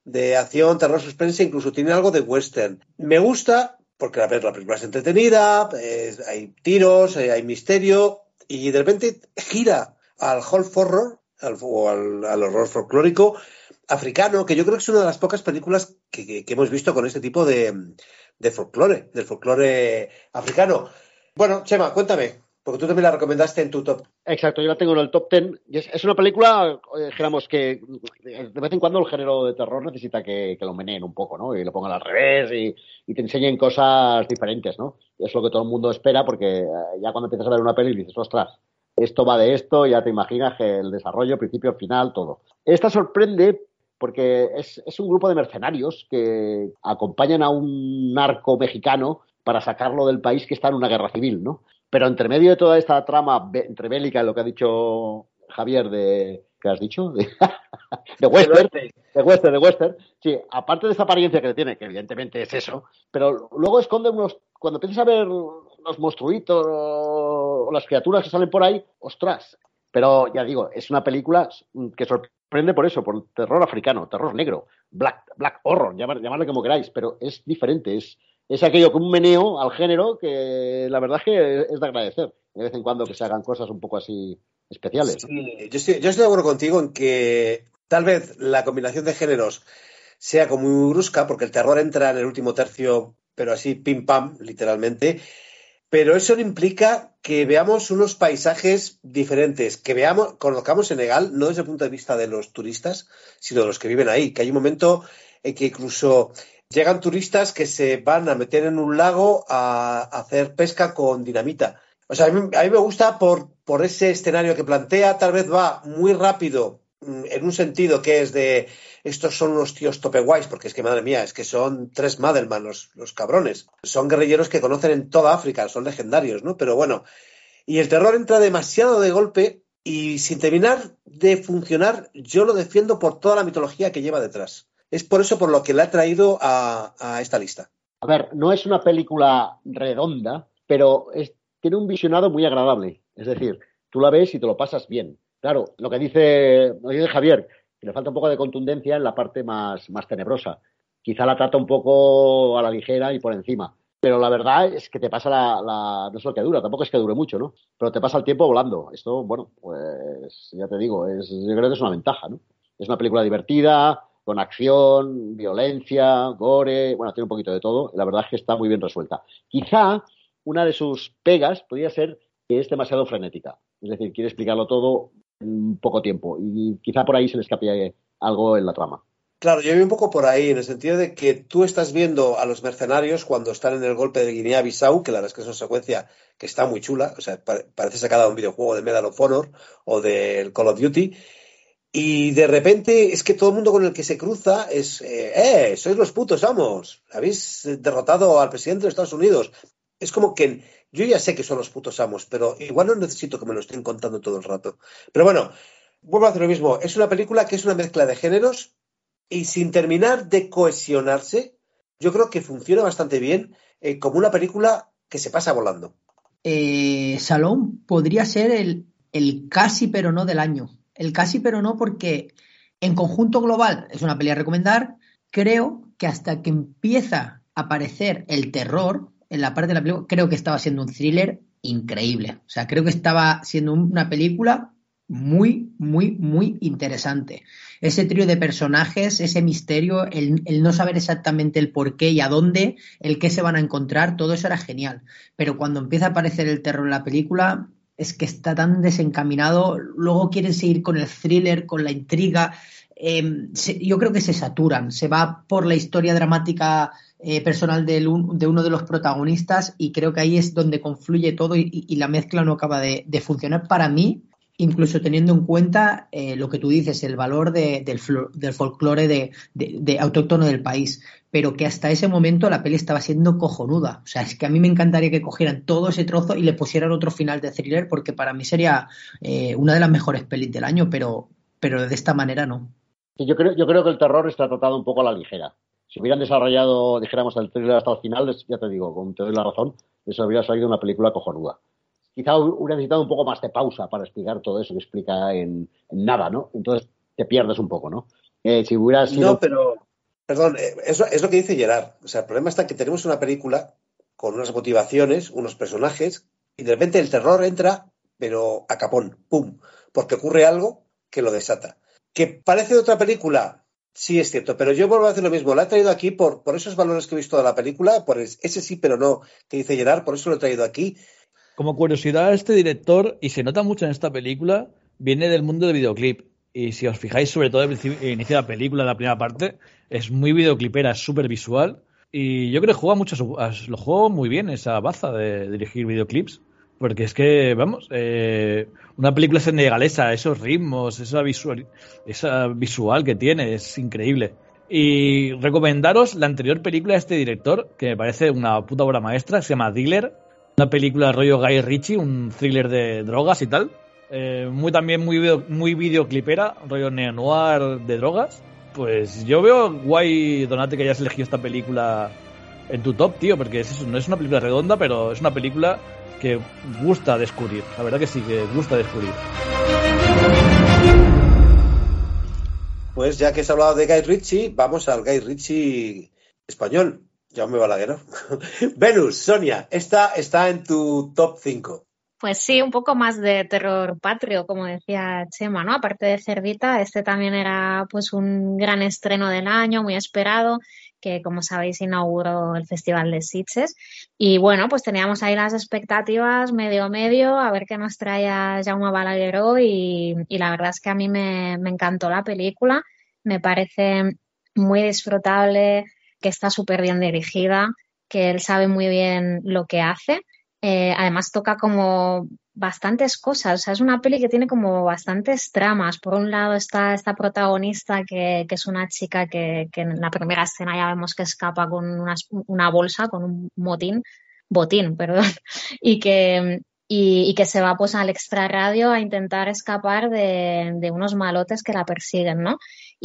de acción, terror, suspense, incluso tiene algo de western. Me gusta porque la película es entretenida, hay tiros, eh, hay misterio y de repente gira al Half Horror al, o al, al, horror folclórico africano, que yo creo que es una de las pocas películas que, que, que hemos visto con este tipo de, de folclore, del folclore africano. Bueno, Chema, cuéntame, porque tú también la recomendaste en tu top. Exacto, yo la tengo en el top ten. Es, una película, eh, dijéramos que de vez en cuando el género de terror necesita que, lo meneen un poco, ¿no? Y lo pongan al revés y, y, te enseñen cosas diferentes, ¿no? Es lo que todo el mundo espera porque eh, ya cuando empiezas a ver una peli dices, ostras, esto va de esto, ya te imaginas que el desarrollo, principio, final, todo. Esta sorprende porque es, es un grupo de mercenarios que acompañan a un narco mexicano para sacarlo del país que está en una guerra civil, ¿no? Pero entre medio de toda esta trama entre bélica, lo que ha dicho Javier de. ¿Qué has dicho? De, <laughs> de western. De western, de western. Sí, aparte de esta apariencia que tiene, que evidentemente es eso, pero luego esconde unos. Cuando empiezas a ver los monstruitos o las criaturas que salen por ahí, ostras. Pero ya digo, es una película que sorprende por eso, por terror africano, terror negro, black, black horror, llamarle como queráis, pero es diferente, es, es aquello con un meneo al género que la verdad es que es de agradecer de vez en cuando que se hagan cosas un poco así especiales. yo, estoy, yo estoy de acuerdo contigo en que tal vez la combinación de géneros sea como muy brusca, porque el terror entra en el último tercio, pero así pim pam, literalmente. Pero eso implica que veamos unos paisajes diferentes, que veamos, conozcamos Senegal, no desde el punto de vista de los turistas, sino de los que viven ahí, que hay un momento en que incluso llegan turistas que se van a meter en un lago a, hacer pesca con dinamita. O sea, a mí, me gusta por, ese escenario que plantea, tal vez va muy rápido mm, en un sentido que es de estos son unos tíos tope guays, porque es que madre mía, es que son tres Madelman los, los cabrones. Son guerrilleros que conocen en toda África, son legendarios, ¿no? Pero bueno, y el terror entra demasiado de golpe y sin terminar de funcionar, yo lo defiendo por toda la mitología que lleva detrás. Es por eso por lo que la he traído a, a esta lista. A ver, no es una película redonda, pero es, tiene un visionado muy agradable. Es decir, tú la ves y te lo pasas bien. Claro, lo que dice, Javier, que le falta un poco de contundencia en la parte más, más tenebrosa. Quizá la trata un poco a la ligera y por encima. Pero la verdad es que te pasa la, no es lo que dura, tampoco es que dure mucho, ¿no? Pero te pasa el tiempo volando. Esto, bueno, pues ya te digo, es, yo creo que es una ventaja, ¿no? Es una película divertida, con acción, violencia, gore, bueno, tiene un poquito de todo. La verdad es que está muy bien resuelta. Quizá una de sus pegas podría ser que es demasiado frenética. Es decir, quiere explicarlo todo en poco tiempo. Y quizá por ahí se le escape algo en la trama. Claro, yo vi un poco por ahí, en el sentido de que tú estás viendo a los mercenarios cuando están en el golpe de Guinea-Bissau, que la verdad es que es una secuencia que está muy chula, o sea, parece sacada de un videojuego de Medal of Honor o del Call of Duty, y de repente es que todo el mundo con el que se cruza es, eh, eh sois los putos amos, habéis derrotado al presidente de Estados Unidos. Es como que yo ya sé que son los putos amos, pero igual no necesito que me lo estén contando todo el rato. Pero bueno, vuelvo a hacer lo mismo. Es una película que es una mezcla de géneros y sin terminar de cohesionarse, yo creo que funciona bastante bien eh, como una película que se pasa volando. Eh, Salón podría ser el, el casi pero no del año. El casi pero no porque en conjunto global es una peli a recomendar. Creo que hasta que empieza a aparecer el terror, en la parte de la película, creo que estaba siendo un thriller increíble. O sea, creo que estaba siendo una película muy, muy, muy interesante. Ese trío de personajes, ese misterio, el, no saber exactamente el por qué y a dónde, el qué se van a encontrar, todo eso era genial. Pero cuando empieza a aparecer el terror en la película, es que está tan desencaminado, luego quieren seguir con el thriller, con la intriga. Em, yo creo que se saturan, se va por la historia dramática eh, personal de, uno de los protagonistas y creo que ahí es donde confluye todo y, la mezcla no acaba de, funcionar para mí, incluso teniendo en cuenta eh, lo que tú dices, el valor del, del, folclore de, autóctono del país, pero que hasta ese momento la peli estaba siendo cojonuda. O sea, es que a mí me encantaría que cogieran todo ese trozo y le pusieran otro final de thriller, porque para mí sería eh, una de las mejores pelis del año, pero, pero de esta manera no. Yo creo, yo creo que el terror está tratado un poco a la ligera si hubieran desarrollado, dijéramos, el thriller hasta el final, ya te digo, con te doy la razón, eso habría salido una película cojonuda. Quizá hubiera necesitado un poco más de pausa para explicar todo eso que explica en, nada, ¿no? Entonces te pierdes un poco, ¿no? Eh, si hubiera sido... No, pero, perdón, eh, eso es lo que dice Gerard. O sea, el problema está que tenemos una película con unas motivaciones, unos personajes, y de repente el terror entra, pero a capón, ¡pum! Porque ocurre algo que lo desata. Que parece de otra película, Sí, es cierto, pero yo vuelvo a hacer lo mismo. La he traído aquí por, por esos valores que he visto de la película, por ese sí, pero no, que dice Gerard, por eso lo he traído aquí. Como curiosidad, este director, y se nota mucho en esta película, viene del mundo del videoclip. Y si os fijáis, sobre todo el inicio de la película, la primera parte, es muy videoclipera, es súper visual. Y yo creo que juega mucho, lo juego muy bien esa baza de dirigir videoclips. Porque es que, vamos, eh, una película senegalesa, esos ritmos, esa visual, esa visual que tiene, es increíble. Y recomendaros la anterior película de este director, que me parece una puta obra maestra, se llama Dealer, una película rollo Guy Ritchie, un thriller de drogas y tal. Eh, muy también muy, muy videoclipera, rollo neo-noir de drogas. Pues yo veo guay, Donate, que hayas elegido esta película en tu top, tío, porque es no es una película redonda, pero es una película que gusta descubrir. La verdad que sí, que gusta descubrir. Pues ya que has hablado de Guy Ritchie, vamos al Guy Ritchie español. Ya me Balagueró. <laughs> Venus, Sonia, esta está en tu top 5. Pues sí, un poco más de terror patrio, como decía Chema, ¿no? Aparte de Cerdita, este también era pues un gran estreno del año, muy esperado, que como sabéis inauguró el Festival de Sitges. Y bueno, pues teníamos ahí las expectativas medio medio, a ver qué nos traía Jaume Balagueró y, y la verdad es que a mí me, me encantó la película, me parece muy disfrutable, que está súper bien dirigida, que él sabe muy bien lo que hace. Eh, además toca como bastantes cosas, o sea, es una peli que tiene como bastantes tramas. Por un lado está esta protagonista que, es una chica que, en la primera escena ya vemos que escapa con una, bolsa, con un motín, botín, perdón, <laughs> y que, y, que se va pues al extrarradio a intentar escapar de, de, unos malotes que la persiguen, ¿no?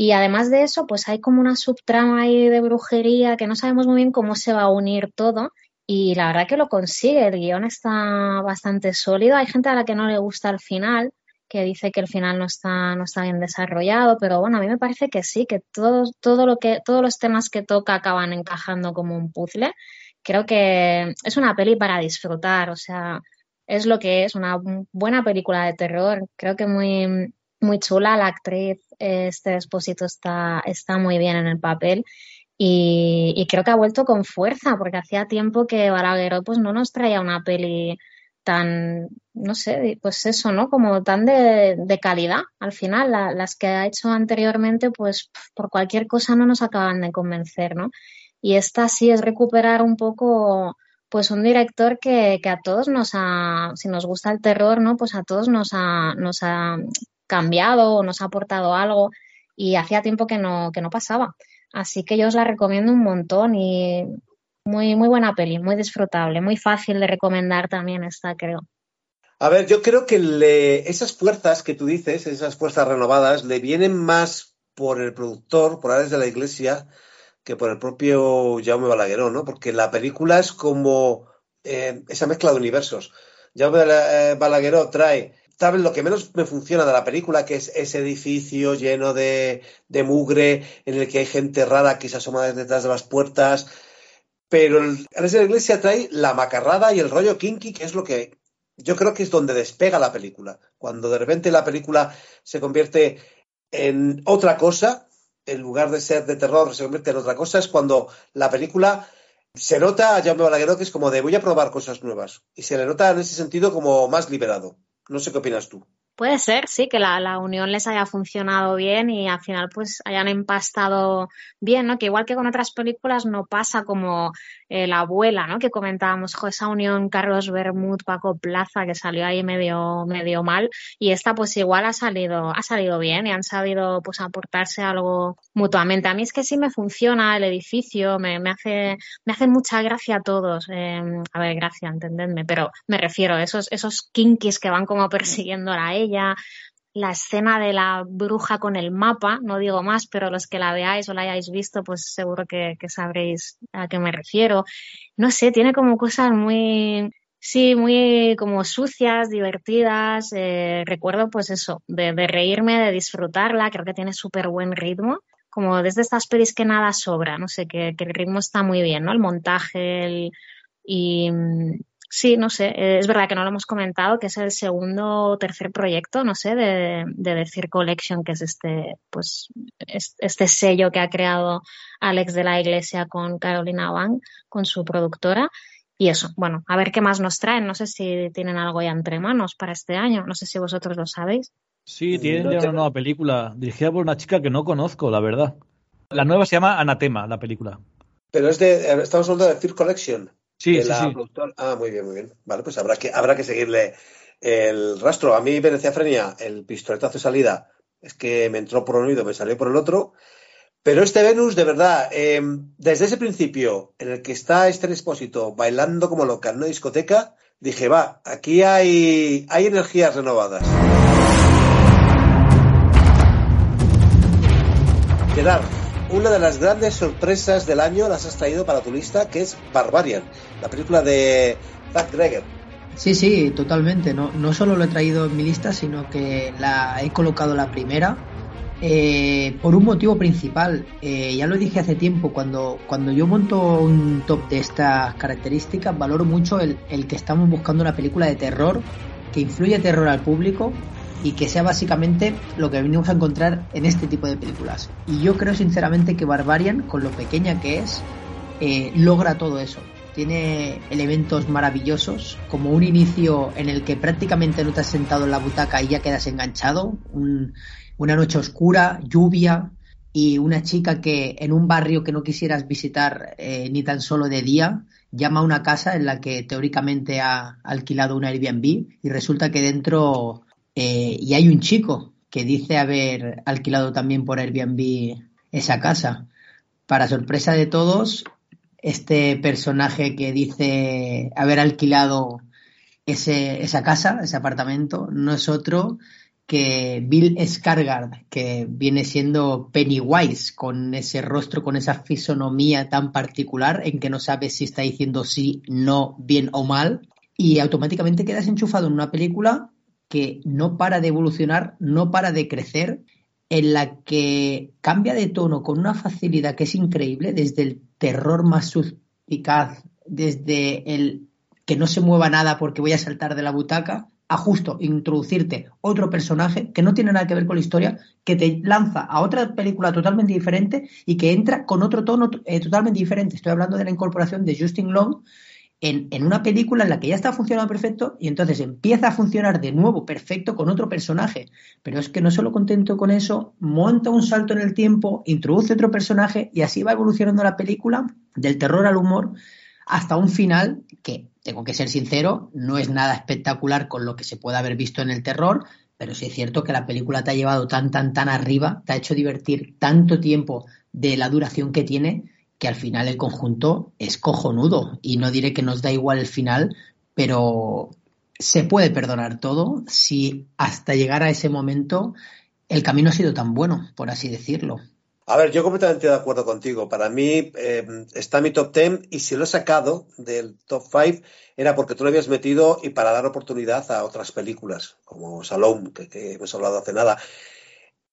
Y además de eso, pues hay como una subtrama ahí de brujería que no sabemos muy bien cómo se va a unir todo y la verdad que lo consigue, el guion está bastante sólido, hay gente a la que no le gusta el final, que dice que el final no está, no está bien desarrollado, pero bueno, a mí me parece que sí, que todo, todo lo que, todos los temas que toca acaban encajando como un puzzle. Creo que es una peli para disfrutar, o sea, es lo que es, una buena película de terror. Creo que muy, muy chula. La actriz, este expósito está, está muy bien en el papel. Y, creo que ha vuelto con fuerza, porque hacía tiempo que Balagueró pues no nos traía una peli tan, no sé, pues eso, ¿no? Como tan de, calidad. Al final, la, las que ha hecho anteriormente, pues por cualquier cosa no nos acaban de convencer, ¿no? Y esta sí es recuperar un poco pues un director que, que, a todos nos ha, si nos gusta el terror, ¿no? Pues a todos nos ha, nos ha cambiado o nos ha aportado algo y hacía tiempo que no, que no pasaba. Así que yo os la recomiendo un montón y muy, muy buena peli, muy disfrutable, muy fácil de recomendar también esta, creo. A ver, yo creo que esas fuerzas que tú dices, esas fuerzas renovadas, le vienen más por el productor, por Ares de la Iglesia, que por el propio Jaume Balagueró, ¿no? Porque la película es como eh, esa mezcla de universos. Jaume eh, Balagueró trae, ¿sabes? Lo que menos me funciona de la película, que es ese edificio lleno de, mugre, en el que hay gente rara que se asoma detrás de las puertas. Pero el de la Iglesia trae la macarrada y el rollo kinky, que es lo que yo creo que es donde despega la película. Cuando de repente la película se convierte en otra cosa, en lugar de ser de terror, se convierte en otra cosa, es cuando la película se nota a Jaume Balagueró que es como de voy a probar cosas nuevas. Y se le nota en ese sentido como más liberado. No sé qué opinas tú. Puede ser, sí, que la, la, unión les haya funcionado bien y al final pues hayan empastado bien, ¿no? Que igual que con otras películas no pasa como eh, La abuela, ¿no? Que comentábamos, esa unión Carlos Bermud, Paco Plaza, que salió ahí medio, medio mal y esta pues igual ha salido, ha salido bien y han sabido pues aportarse algo mutuamente. A mí es que sí me funciona el edificio, me, me hace, me hace mucha gracia a todos. Eh, a ver, gracia, entendedme, pero me refiero a esos, esos kinkis que van como persiguiendo a ella la escena de la bruja con el mapa, no digo más, pero los que la veáis o la hayáis visto, pues seguro que, sabréis a qué me refiero. No sé, tiene como cosas muy, Sí, muy como sucias, divertidas. Eh, recuerdo pues eso, de, reírme, de disfrutarla. Creo que tiene súper buen ritmo. Como desde estas pelis que nada sobra, no sé, que, que el ritmo está muy bien, ¿no? El montaje el, y, Sí, no sé, eh, es verdad que no lo hemos comentado, que es el segundo o tercer proyecto, no sé, de, de The Fear Collection, que es este, pues, este sello que ha creado Alex de la Iglesia con Carolina Wang, con su productora. Y eso, bueno, a ver qué más nos traen. No sé si tienen algo ya entre manos para este año. No sé si vosotros lo sabéis. Sí, tienen ya una nueva película dirigida por una chica que no conozco, la verdad. La nueva se llama Anatema, la película. Pero es de, estamos hablando de Fear Collection. Sí, de sí, la sí. productora. Ah, muy bien, muy bien. Vale, pues habrá que, habrá que seguirle el rastro. A mí, Venecia Frenia, el pistoletazo de salida, es que me entró por un oído, me salió por el otro. Pero este Venus, de verdad, eh, desde ese principio en el que está este expósito bailando como loca en una discoteca, dije, va, aquí hay, hay energías renovadas. Gerard, una de las grandes sorpresas del año las has traído para tu lista, que es Barbarian, la película de Zack Greger. Sí, sí, totalmente. No, no solo lo he traído en mi lista, sino que la he colocado la primera eh, por un motivo principal. Eh, ya lo dije hace tiempo, cuando, cuando yo monto un top de estas características, valoro mucho el, el que estamos buscando una película de terror que influye terror al público y que sea básicamente lo que venimos a encontrar en este tipo de películas. Y yo creo sinceramente que Barbarian, con lo pequeña que es, eh, logra todo eso. Tiene elementos maravillosos, como un inicio en el que prácticamente no te has sentado en la butaca y ya quedas enganchado, una noche oscura, lluvia y una chica que en un barrio que no quisieras visitar eh, ni tan solo de día, llama a una casa en la que teóricamente ha alquilado un Airbnb y resulta que dentro eh, y hay un chico que dice haber alquilado también por Airbnb esa casa. Para sorpresa de todos, este personaje que dice haber alquilado ese, esa casa, ese apartamento, no es otro que Bill Scargard, que viene siendo Pennywise, con ese rostro, con esa fisonomía tan particular en que no sabes si está diciendo sí, no, bien o mal, y automáticamente quedas enchufado en una película que no para de evolucionar, no para de crecer, en la que cambia de tono con una facilidad que es increíble, desde el terror más suspicaz, desde el que no se mueva nada porque voy a saltar de la butaca, a justo introducirte otro personaje que no tiene nada que ver con la historia, que te lanza a otra película totalmente diferente y que entra con otro tono eh, totalmente diferente. Estoy hablando de la incorporación de Justin Long en, una película en la que ya está funcionando perfecto y entonces empieza a funcionar de nuevo perfecto con otro personaje. Pero es que no solo contento con eso, monta un salto en el tiempo, introduce otro personaje y así va evolucionando la película del terror al humor hasta un final que, tengo que ser sincero, no es nada espectacular con lo que se puede haber visto en el terror, pero sí es cierto que la película te ha llevado tan, tan, tan arriba, te ha hecho divertir tanto tiempo de la duración que tiene, que al final el conjunto es cojonudo y no diré que nos da igual el final, pero se puede perdonar todo si hasta llegar a ese momento el camino ha sido tan bueno, por así decirlo. A ver, yo completamente de acuerdo contigo. Para mí eh, está mi top 10 y si lo he sacado del top 5 era porque tú lo habías metido y para dar oportunidad a otras películas, como Salome, que, que hemos hablado hace nada.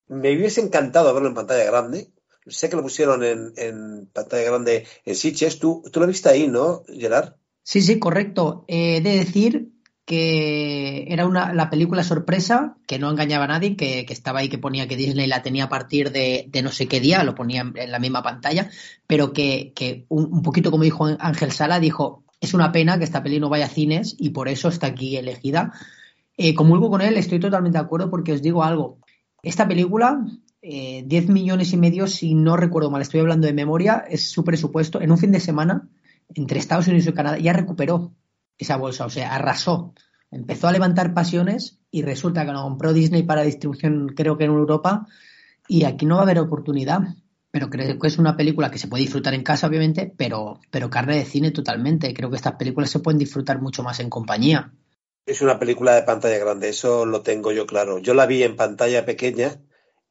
Me hubiese encantado verlo en pantalla grande, sé que lo pusieron en, pantalla grande en Sitges. ¿Tú, tú lo viste ahí, ¿no, Gerard? Sí, sí, correcto. He de decir que era una, la película sorpresa, que no engañaba a nadie, que, estaba ahí, que ponía que Disney la tenía a partir de, no sé qué día, lo ponía en, la misma pantalla, pero que, un, poquito como dijo Ángel Sala, dijo, es una pena que esta peli no vaya a cines y por eso está aquí elegida. Eh, comulgo con él, estoy totalmente de acuerdo porque os digo algo. Esta película 10 eh, millones y medio, si no recuerdo mal, estoy hablando de memoria, es su presupuesto. En un fin de semana, entre Estados Unidos y Canadá, ya recuperó esa bolsa, o sea, arrasó. Empezó a levantar pasiones y resulta que lo compró Disney para distribución, creo que en Europa, y aquí no va a haber oportunidad. Pero creo que es una película que se puede disfrutar en casa, obviamente, pero, pero carne de cine totalmente. Creo que estas películas se pueden disfrutar mucho más en compañía. Es una película de pantalla grande, eso lo tengo yo claro. Yo la vi en pantalla pequeña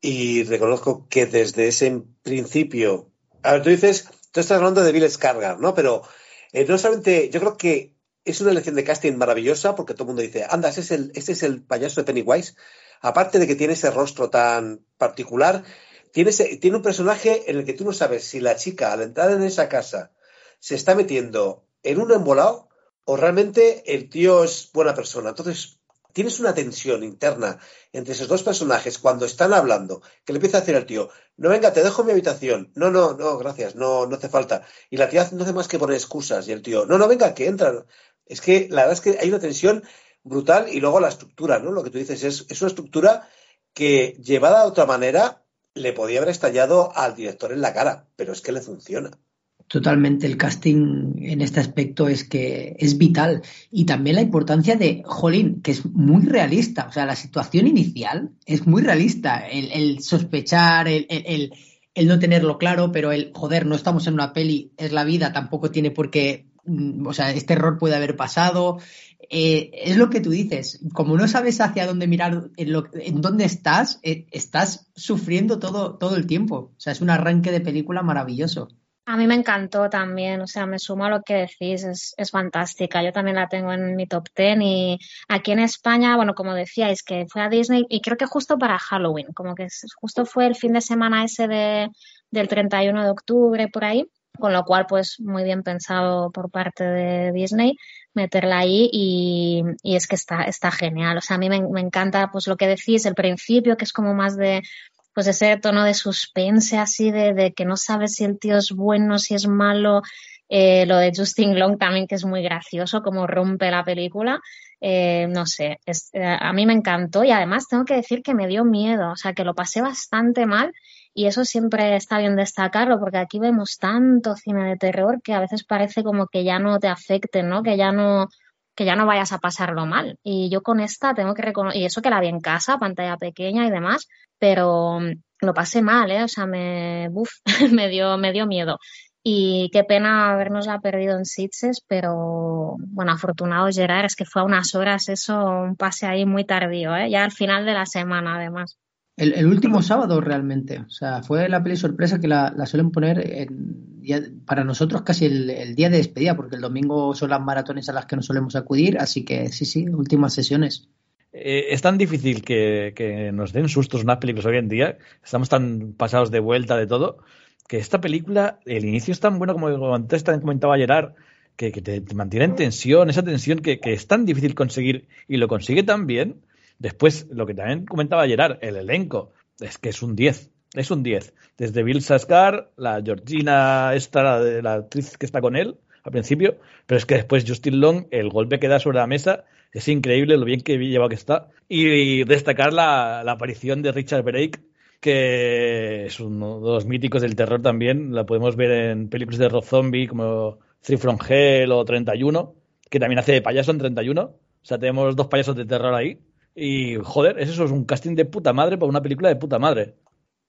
y reconozco que desde ese principio. A ver, tú dices, tú estás hablando de Bill Scargar, ¿no? Pero eh, no solamente, yo creo que es una elección de casting maravillosa porque todo el mundo dice, anda, ese es el, ese es el payaso de Pennywise. Aparte de que tiene ese rostro tan particular, tiene, tiene un personaje en el que tú no sabes si la chica al entrar en esa casa se está metiendo en un embolado o realmente el tío es buena persona. Entonces, tienes una tensión interna entre esos dos personajes cuando están hablando, que le empieza a decir al tío, no venga, te dejo mi habitación, no, no, no, gracias, no, no hace falta. Y la tía no hace más que poner excusas y el tío, no, no, venga, que entra. Es que la verdad es que hay una tensión brutal y luego la estructura, ¿no? Lo que tú dices es, es una estructura que llevada de otra manera le podía haber estallado al director en la cara, pero es que le funciona. Totalmente, el casting en este aspecto es que es vital. Y también la importancia de Jolín, que es muy realista. O sea, la situación inicial es muy realista. El, sospechar, el, no tenerlo claro, pero el joder, no estamos en una peli, es la vida, tampoco tiene por qué. Mm, o sea, este error puede haber pasado. Eh, es lo que tú dices. Como no sabes hacia dónde mirar, en, en dónde estás, eh, estás sufriendo todo, todo el tiempo. O sea, es un arranque de película maravilloso. A mí me encantó también, o sea, me sumo a lo que decís, es, es, fantástica. Yo también la tengo en mi top ten y aquí en España, bueno, como decíais, que fue a Disney y creo que justo para Halloween, como que justo fue el fin de semana ese de, del 31 de octubre por ahí, con lo cual pues muy bien pensado por parte de Disney meterla ahí y, y es que está, está genial. O sea, a mí me, me encanta pues lo que decís, el principio, que es como más de pues ese tono de suspense así de, de, que no sabes si el tío es bueno, si es malo. Eh, lo de Justin Long también que es muy gracioso, como rompe la película. Eh, no sé, eh, a mí me encantó y además tengo que decir que me dio miedo, o sea, que lo pasé bastante mal y eso siempre está bien destacarlo porque aquí vemos tanto cine de terror que a veces parece como que ya no te afecte, ¿no? Que ya no, que ya no vayas a pasarlo mal. Y yo con esta tengo que reconocer, y eso que la vi en casa, pantalla pequeña y demás, pero mm, lo pasé mal, ¿eh? O sea, me, uf, <laughs> me, dio, me dio miedo. Y qué pena habernosla perdido en Sitges, pero bueno, afortunado Gerard, es que fue a unas horas eso, un pase ahí muy tardío, ¿eh? ya al final de la semana además. El, el último sábado realmente, o sea, fue la peli sorpresa que la, la suelen poner en, para nosotros casi el, el, día de despedida, porque el domingo son las maratones a las que no solemos acudir, así que sí, sí, últimas sesiones. Eh, es tan difícil que, que, nos den sustos unas películas hoy en día, estamos tan pasados de vuelta de todo, que esta película, el inicio es tan bueno como antes también comentaba Gerard, que, que te, te, mantiene en tensión, esa tensión que, que, es tan difícil conseguir y lo consigue tan bien. Después, lo que también comentaba Gerard, el elenco, es que es un 10, es un 10. Desde Bill Saskar, la Georgina, esta, la, la actriz que está con él al principio, pero es que después Justin Long, el golpe que da sobre la mesa, es increíble lo bien que lleva que está. Y destacar la, aparición de Richard Brake, que es uno de los míticos del terror también. La podemos ver en películas de Rob Zombie como Three from Hell o 31, que también hace de payaso en 31. O sea, tenemos dos payasos de terror ahí. Y joder, eso es un casting de puta madre para una película de puta madre.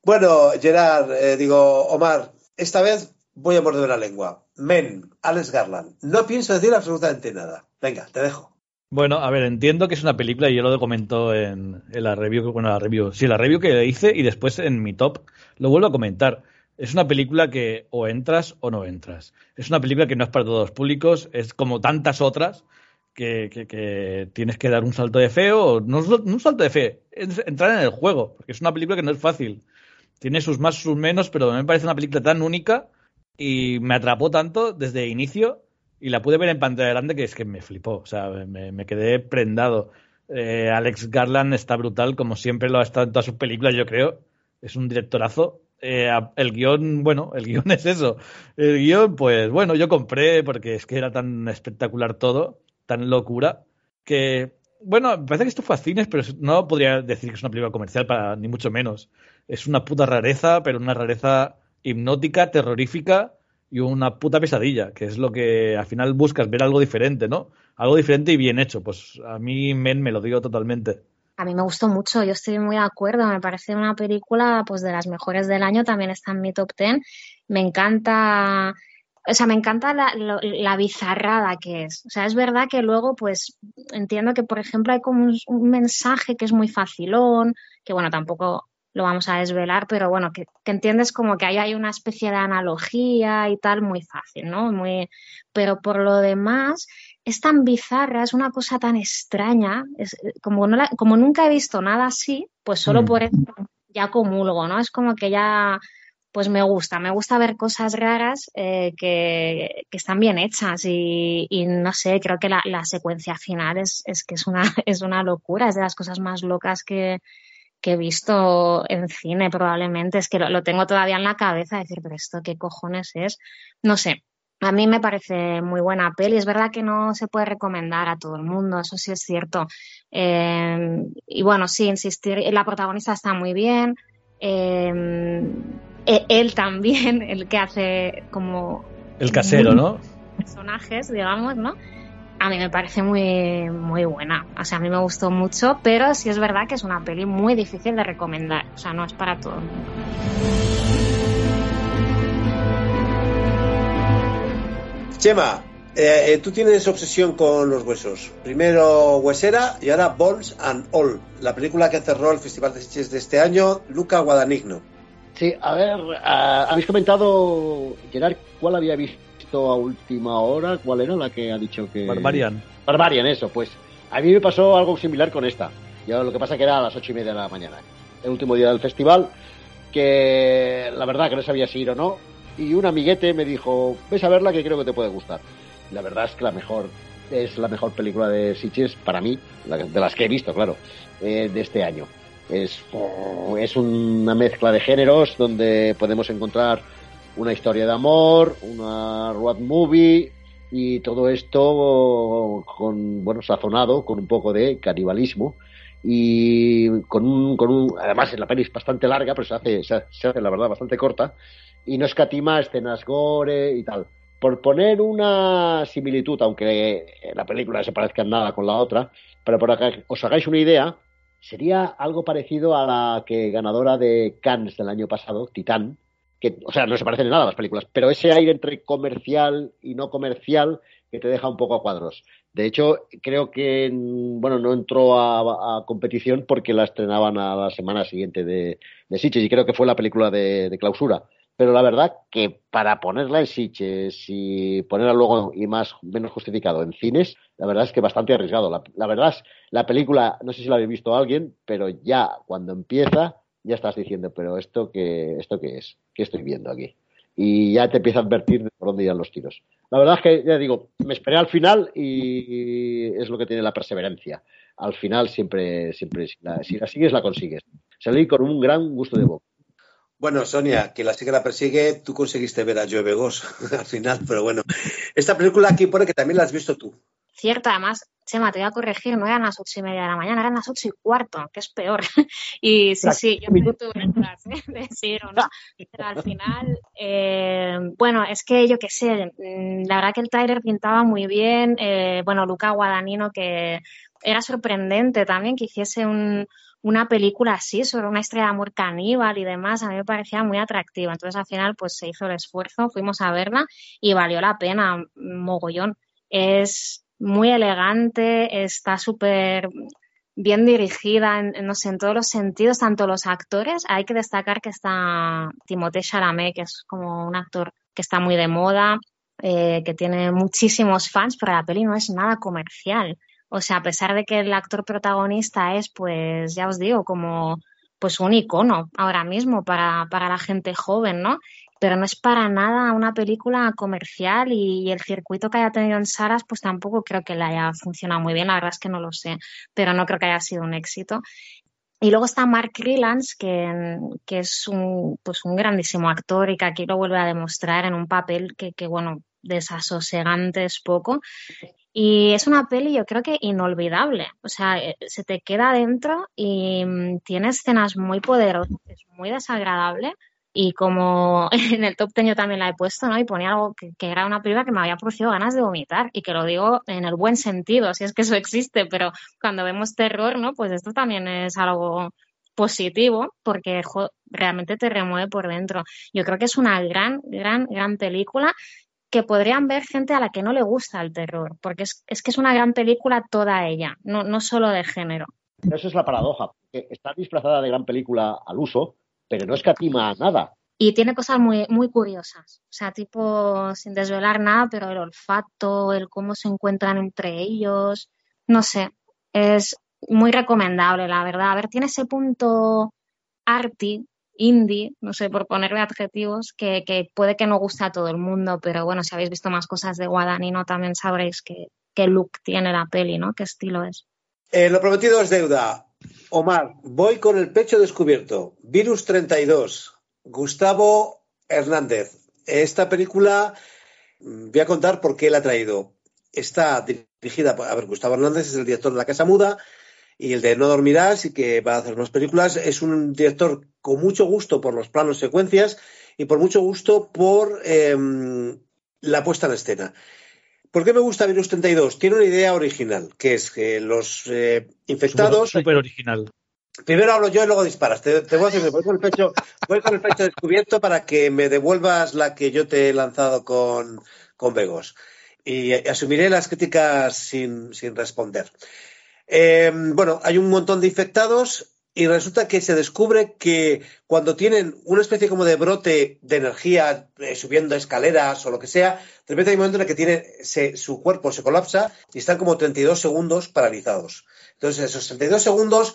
Bueno, Gerard, eh, digo, Omar, esta vez voy a morder la lengua. Men, Alex Garland. No pienso decir absolutamente nada. Venga, te dejo. Bueno, a ver, entiendo que es una película y yo lo comento en, en, la review, bueno, la review, sí, la review que hice y después en mi top lo vuelvo a comentar. Es una película que o entras o no entras. Es una película que no es para todos los públicos, es como tantas otras que, que, que tienes que dar un salto de fe o no, no un salto de fe, entrar en el juego, porque es una película que no es fácil. Tiene sus más, sus menos, pero me parece una película tan única y me atrapó tanto desde inicio y la pude ver en pantalla grande que es que me flipó, o sea, me, me quedé prendado. Eh, Alex Garland está brutal, como siempre lo ha estado en todas sus películas, yo creo. Es un directorazo. Eh, el guion, bueno, el guion <laughs> es eso. El guion, pues bueno, yo compré porque es que era tan espectacular todo, tan locura, que, bueno, parece que esto fue a cines, pero no podría decir que es una película comercial, para ni mucho menos. Es una puta rareza, pero una rareza hipnótica, terrorífica y una puta pesadilla, que es lo que al final buscas, ver algo diferente, ¿no? Algo diferente y bien hecho. Pues a mí Men me lo digo totalmente. A mí me gustó mucho, yo estoy muy de acuerdo, me parece una película pues de las mejores del año, también está en mi top ten. Me encanta, o sea, me encanta la, bizarrada que es. O sea, es verdad que luego pues entiendo que por ejemplo hay como un mensaje que es muy facilón, que bueno, tampoco lo vamos a desvelar, pero bueno, que, que, entiendes como que ahí hay una especie de analogía y tal, muy fácil, ¿no? Muy, pero por lo demás, es tan bizarra, es una cosa tan extraña, es, como, no la, como nunca he visto nada así, pues solo mm. por eso ya comulgo, ¿no? Es como que ya, pues me gusta, me gusta ver cosas raras eh, que, que, están bien hechas y, y no sé, creo que la, la secuencia final es, es, que es una, <laughs> es una locura, es de las cosas más locas que, que he visto en cine probablemente, es que lo, lo, tengo todavía en la cabeza, decir, pero esto qué cojones es, no sé. A mí me parece muy buena peli. Es verdad que no se puede recomendar a todo el mundo, eso sí es cierto. Eh, y bueno, sí, insistir, la protagonista está muy bien. Eh, él también, <laughs> el que hace como... El casero, ¿no? <laughs> Personajes, digamos, ¿no? A mí me parece muy, muy buena. O sea, a mí me gustó mucho, pero sí es verdad que es una peli muy difícil de recomendar. O sea, no es para todo el mundo. Chema, eh, eh, tú tienes obsesión con los huesos. Primero Huesera y ahora Bones and All, la película que cerró el Festival de Sitges de este año, Luca Guadagnino. Sí, a ver, ah, habéis comentado, Gerard, ¿cuál había visto a última hora? ¿Cuál era la que ha dicho que...? Barbarian. Barbarian, eso, pues. A mí me pasó algo similar con esta. Yo lo que pasa que era a las ocho y media de la mañana, el último día del festival, que la verdad que no sabía si ir o no, y un amiguete me dijo, ves a verla que creo que te puede gustar. La verdad es que la mejor, es la mejor película de Sitges para mí, de las que he visto, claro, eh, de este año. Es, es una mezcla de géneros donde podemos encontrar una historia de amor, una road movie y todo esto con, bueno, sazonado con un poco de canibalismo y con un, con un además la peli es bastante larga, pero se hace, se hace la verdad bastante corta y no escatima escenas gore y tal. Por poner una similitud, aunque la película no se parezca en nada con la otra, pero para que os hagáis una idea, sería algo parecido a la que ganadora de Cannes del año pasado, Titán, que, o sea, no se parecen en nada las películas, pero ese aire entre comercial y no comercial que te deja un poco a cuadros. De hecho, creo que, bueno, no entró a, competición porque la estrenaban a la semana siguiente de, de y creo que fue la película de, clausura. Pero la verdad que para ponerla en Sitges y ponerla luego y más menos justificado en cines, la verdad es que bastante arriesgado. La, verdad la película, no sé si la habéis visto alguien, pero ya cuando empieza, ya estás diciendo, pero esto qué, esto qué es, qué estoy viendo aquí. Y ya te empieza a advertir de por dónde irán los tiros. La verdad es que, ya digo, me esperé al final y es lo que tiene la perseverancia. Al final siempre, siempre, si la, la sigues, la consigues. Salí con un gran gusto de boca. Bueno, Sonia, que la sigue la persigue, tú conseguiste ver a Joe Begos <laughs> al final, pero bueno. Esta película aquí pone que también la has visto tú. Cierto, además, Chema, te voy a corregir, no eran las ocho y media de la mañana, eran las ocho y cuarto, que es peor. <laughs> y sí, sí, yo tuve ¿eh? de <laughs> decir o no. Pero al final, eh, bueno, es que yo qué sé, mm, la verdad que el trailer pintaba muy bien. Eh, bueno, Luca Guadagnino, que era sorprendente también que hiciese un, una película así sobre una estrella de amor caníbal y demás, a mí me parecía muy atractiva. Entonces al final pues se hizo el esfuerzo, fuimos a verla y valió la pena mogollón. Es muy elegante, está súper bien dirigida, en, no sé, en todos los sentidos, tanto los actores, hay que destacar que está Timothée Chalamet, que es como un actor que está muy de moda, eh, que tiene muchísimos fans, pero la peli no es nada comercial. O sea, a pesar de que el actor protagonista es, pues, ya os digo, como pues un icono ahora mismo para, para la gente joven, ¿no? Pero no es para nada una película comercial y, el circuito que haya tenido en Saras, pues tampoco creo que le haya funcionado muy bien, la verdad es que no lo sé, pero no creo que haya sido un éxito. Y luego está Mark Rylance, que, que es un, pues un grandísimo actor y que aquí lo vuelve a demostrar en un papel que, que bueno, desasosegante es poco. Y es una peli, yo creo que inolvidable. O sea, eh, se te queda adentro y mm, tiene escenas muy poderosas, es muy desagradable. Y como <laughs> en el top ten yo también la he puesto, ¿no? Y ponía algo que, era una película que me había producido ganas de vomitar. Y que lo digo en el buen sentido, si es que eso existe. Pero cuando vemos terror, ¿no? Pues esto también es algo positivo porque realmente te remueve por dentro. Yo creo que es una gran, gran, gran película que podrían ver gente a la que no le gusta el terror, porque es, que es una gran película toda ella, no, no solo de género. Esa es la paradoja, que está disfrazada de gran película al uso, pero no escatima nada. Y tiene cosas muy, muy curiosas, o sea, tipo, sin desvelar nada, pero el olfato, el cómo se encuentran entre ellos, no sé, es muy recomendable, la verdad. A ver, tiene ese punto arty indie, no sé, por ponerle adjetivos, que, puede que no guste a todo el mundo, pero bueno, si habéis visto más cosas de Guadagnino también sabréis qué, look tiene la peli, ¿no? ¿Qué estilo es? Eh, lo prometido es deuda. Omar, voy con el pecho descubierto. Virus 32. Gustavo Hernández. Esta película, mm, voy a contar por qué la ha traído. Está dirigida por, a ver, Gustavo Hernández es el director de La Casa Muda, y el de No Dormirás y que va a hacer unas películas. Es un director con mucho gusto por los planos secuencias y por mucho gusto por em, la puesta en escena. ¿Por qué me gusta Virus 32? Tiene una idea original, que es que los eh, infectados... Súper original. Primero hablo yo y luego disparas. Te, voy a decir, voy con, el pecho, voy con el pecho descubierto para que me devuelvas la que yo te he lanzado con, con Vegos. Y asumiré las críticas sin, sin responder. Eh, bueno, hay un montón de infectados y resulta que se descubre que cuando tienen una especie como de brote de energía eh, subiendo escaleras o lo que sea, de repente hay un momento en el que tiene, su cuerpo se colapsa y están como 32 segundos paralizados. Entonces, esos 32 segundos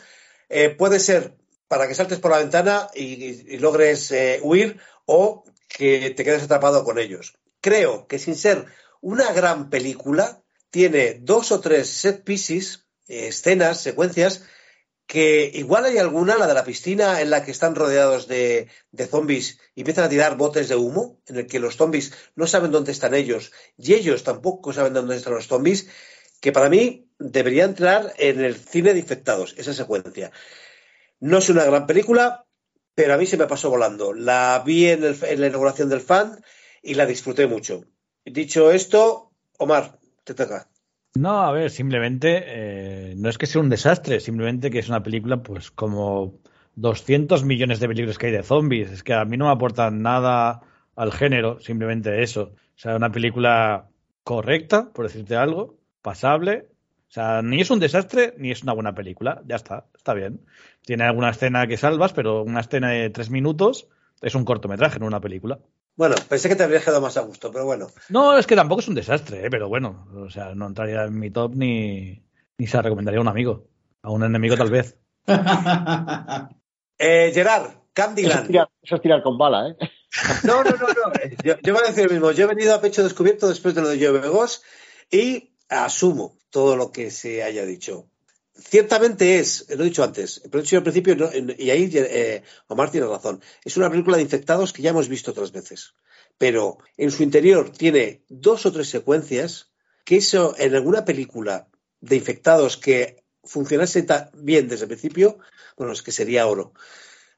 eh, puede ser para que saltes por la ventana y, logres eh, huir o que te quedes atrapado con ellos. Creo que sin ser una gran película, tiene dos o tres set pieces, escenas, secuencias, que igual hay alguna, la de la piscina, en la que están rodeados de, zombies y empiezan a tirar botes de humo, en el que los zombies no saben dónde están ellos y ellos tampoco saben dónde están los zombies, que para mí debería entrar en el cine de infectados, esa secuencia. No es una gran película, pero a mí se me pasó volando. La vi en, en la inauguración del fan y la disfruté mucho. Dicho esto, Omar, te toca. No, a ver, simplemente eh, no es que sea un desastre, simplemente que es una película, pues como 200 millones de películas que hay de zombies. Es que a mí no me aportan nada al género, simplemente eso. O sea, una película correcta, por decirte algo, pasable. O sea, ni es un desastre ni es una buena película. Ya está, está bien. Tiene alguna escena que salvas, pero una escena de tres minutos es un cortometraje, no una película. Bueno, pensé que te habría quedado más a gusto, pero bueno. No, es que tampoco es un desastre, ¿eh? pero bueno, o sea, no entraría en mi top ni, ni se la recomendaría a un amigo. A un enemigo tal vez. <laughs> eh, Gerard, Candyland. Eso es, tirar, con bala, ¿eh? <laughs> No, no, no, no. Yo, yo, voy a decir lo mismo. Yo he venido a pecho descubierto después de lo de Joe y asumo todo lo que se haya dicho ciertamente es, lo he dicho antes, lo he dicho al principio, y ahí eh, Omar tiene razón, es una película de infectados que ya hemos visto otras veces, pero en su interior tiene dos o tres secuencias que eso en alguna película de infectados que funcionase tan bien desde el principio, bueno, es que sería oro.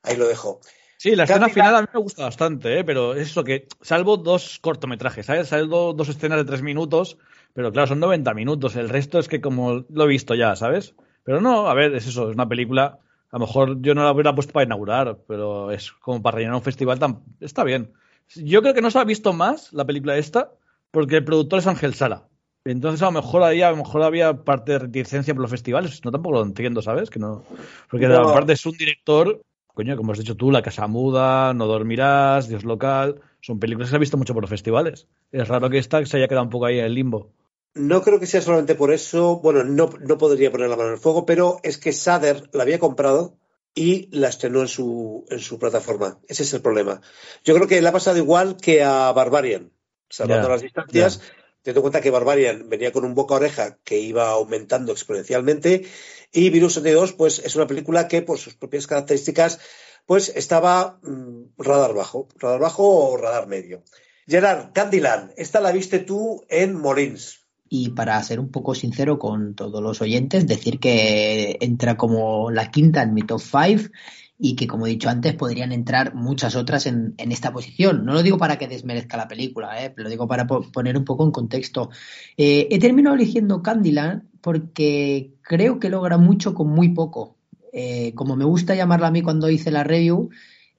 Ahí lo dejo. Sí, la escena final a mí me gusta bastante, ¿eh? pero es eso que, salvo dos cortometrajes, ¿sabes? Salvo dos escenas de tres minutos, pero claro, son 90 minutos. El resto es que como lo he visto ya, ¿sabes? Pero no, a ver, es eso, es una película. A lo mejor yo no la hubiera puesto para inaugurar, pero es como para rellenar un festival. Tan, está bien. Yo creo que no se ha visto más la película esta, porque el productor es Ángel Sala. Entonces a lo mejor ahí a lo mejor había parte de reticencia por los festivales. No tampoco lo entiendo, ¿sabes? Que no. Porque de parte es un director, coño, como has dicho tú, La Casa Muda, No Dormirás, Dios Local. Son películas que se ha visto mucho por los festivales. Es raro que esta se haya quedado un poco ahí en el limbo. No creo que sea solamente por eso, bueno, no, no podría poner la mano en el fuego, pero es que Sader la había comprado y la estrenó en su, en su plataforma. Ese es el problema. Yo creo que le ha pasado igual que a Barbarian, salvando las distancias. Teniendo en cuenta que Barbarian venía con un boca oreja que iba aumentando exponencialmente y Virus 72 pues es una película que por sus propias características pues estaba mm, radar bajo, radar bajo o radar medio. Gerard, Candyland, esta la viste tú en Molins. Y para ser un poco sincero con todos los oyentes, decir que entra como la quinta en mi top 5 y que, como he dicho antes, podrían entrar muchas otras en, esta posición. No lo digo para que desmerezca la película, ¿eh? lo digo para poner un poco en contexto. Eh, he terminado eligiendo Candyland porque creo que logra mucho con muy poco. Eh, como me gusta llamarla a mí cuando hice la review,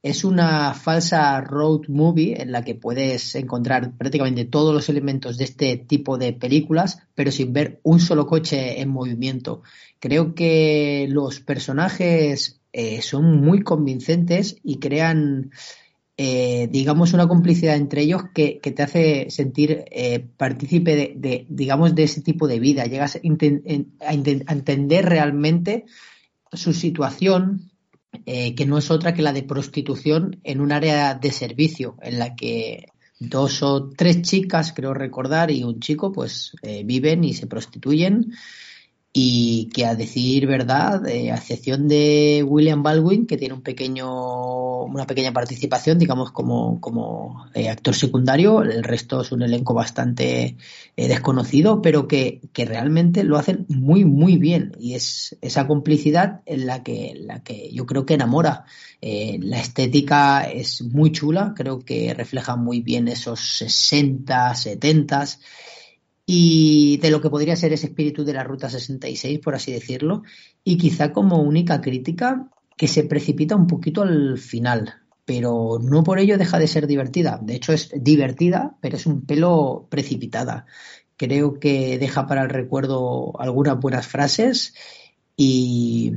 es una falsa road movie en la que puedes encontrar prácticamente todos los elementos de este tipo de películas, pero sin ver un solo coche en movimiento. Creo que los personajes eh, son muy convincentes y crean, eh, digamos, una complicidad entre ellos que, te hace sentir eh, partícipe de, digamos, de ese tipo de vida. Llegas a entender realmente su situación, eh, que no es otra que la de prostitución en un área de servicio, en la que dos o tres chicas, creo recordar, y un chico, pues eh, viven y se prostituyen y que a decir verdad, eh, a excepción de William Baldwin, que tiene un pequeño, una pequeña participación, digamos, como, como eh, actor secundario, el resto es un elenco bastante eh, desconocido, pero que, que, realmente lo hacen muy, muy bien. Y es esa complicidad en la que, la que yo creo que enamora. la estética es muy chula, creo que refleja muy bien esos 60, 70 y de lo que podría ser ese espíritu de la Ruta 66, por así decirlo, y quizá como única crítica que se precipita un poquito al final, pero no por ello deja de ser divertida. De hecho es divertida, pero es un pelo precipitada. Creo que deja para el recuerdo algunas buenas frases y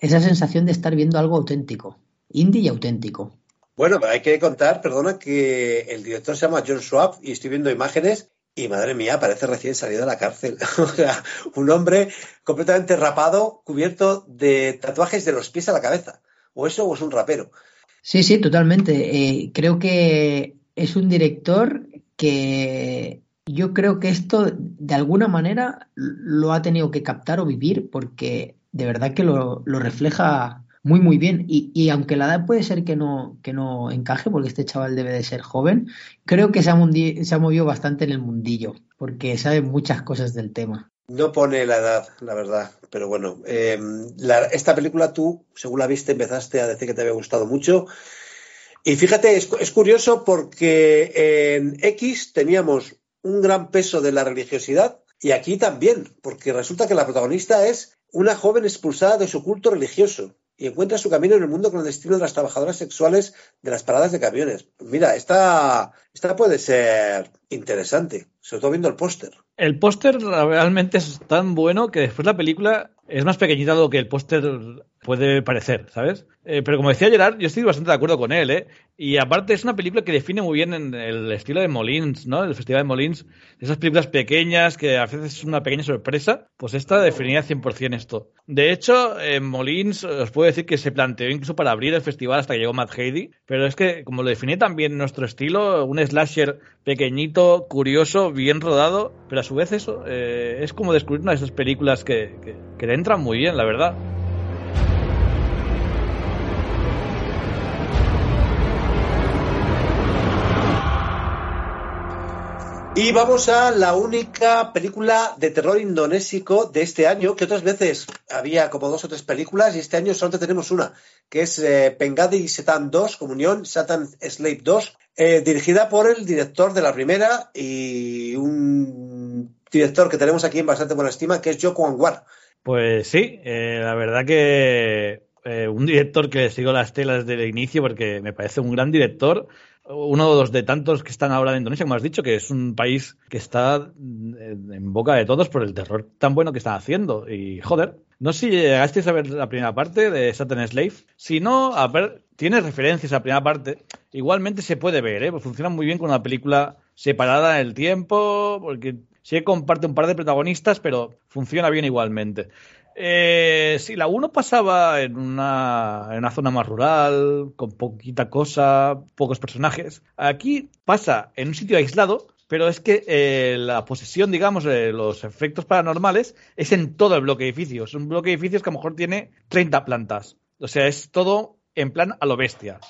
esa sensación de estar viendo algo auténtico, indie y auténtico. Bueno, hay que contar, perdona, que el director se llama John Schwab y estoy viendo imágenes y madre mía, parece recién salido de la cárcel. <laughs> o sea, un hombre completamente rapado, cubierto de tatuajes de los pies a la cabeza. O eso o es un rapero. Sí, sí, totalmente. Eh, creo que es un director que yo creo que esto de alguna manera lo ha tenido que captar o vivir porque de verdad que lo, lo refleja muy, muy bien. Y, y, aunque la edad puede ser que no, que no encaje, porque este chaval debe de ser joven, creo que se ha, movido bastante en el mundillo, porque sabe muchas cosas del tema. No pone la edad, la verdad, pero bueno, eh, la, esta película tú, según la viste, empezaste a decir que te había gustado mucho. Y fíjate, es curioso porque en X teníamos un gran peso de la religiosidad y aquí también, porque resulta que la protagonista es una joven expulsada de su culto religioso y encuentra su camino en el mundo clandestino de las trabajadoras sexuales de las paradas de camiones. Mira, esta, esta puede ser interesante, sobre todo viendo el póster. El póster realmente es tan bueno que después la película es más pequeñita lo que el póster puede parecer, ¿sabes? Eh, pero como decía Gerard, yo estoy bastante de acuerdo con él, ¿eh? Y aparte es una película que define muy bien en el estilo de Molins, ¿no? El Festival de Molins, esas películas pequeñas que a veces es una pequeña sorpresa, pues esta definía 100% esto. De hecho, en Molins os puedo decir que se planteó incluso para abrir el festival hasta que llegó Matt Heidi, pero es que como lo definía también nuestro estilo, un slasher pequeñito, curioso, bien rodado, pero a su vez eso eh, es como descubrir una de esas películas que, que, que le entran muy bien, la verdad. Y vamos a la única película de terror indonésico de este año, que otras veces había como dos o tres películas y este año solamente tenemos una, que es eh, Pengadi Setan 2, Comunión, Satan Slave 2, eh, dirigida por el director de la primera y un director que tenemos aquí en bastante buena estima, que es Joko Anwar. Pues sí, eh, la verdad que eh, un director que sigo las telas desde el inicio porque me parece un gran director uno de los de tantos que están ahora en Indonesia, como has dicho, que es un país que está en boca de todos por el terror tan bueno que están haciendo. Y joder, no sé si llegasteis a ver la primera parte de Satan Slave. Si no, a ver, tiene referencias a la primera parte. Igualmente se puede ver, ¿eh? Pues funciona muy bien con una película separada en el tiempo, porque sí comparte un par de protagonistas, pero funciona bien igualmente. Eh, sí, la 1 pasaba en una, en una zona más rural, con poquita cosa, pocos personajes. Aquí pasa en un sitio aislado, pero es que eh, la posesión, digamos, de los efectos paranormales es en todo el bloque de edificios. Un bloque de edificios que a lo mejor tiene 30 plantas. O sea, es todo en plan a lo bestia.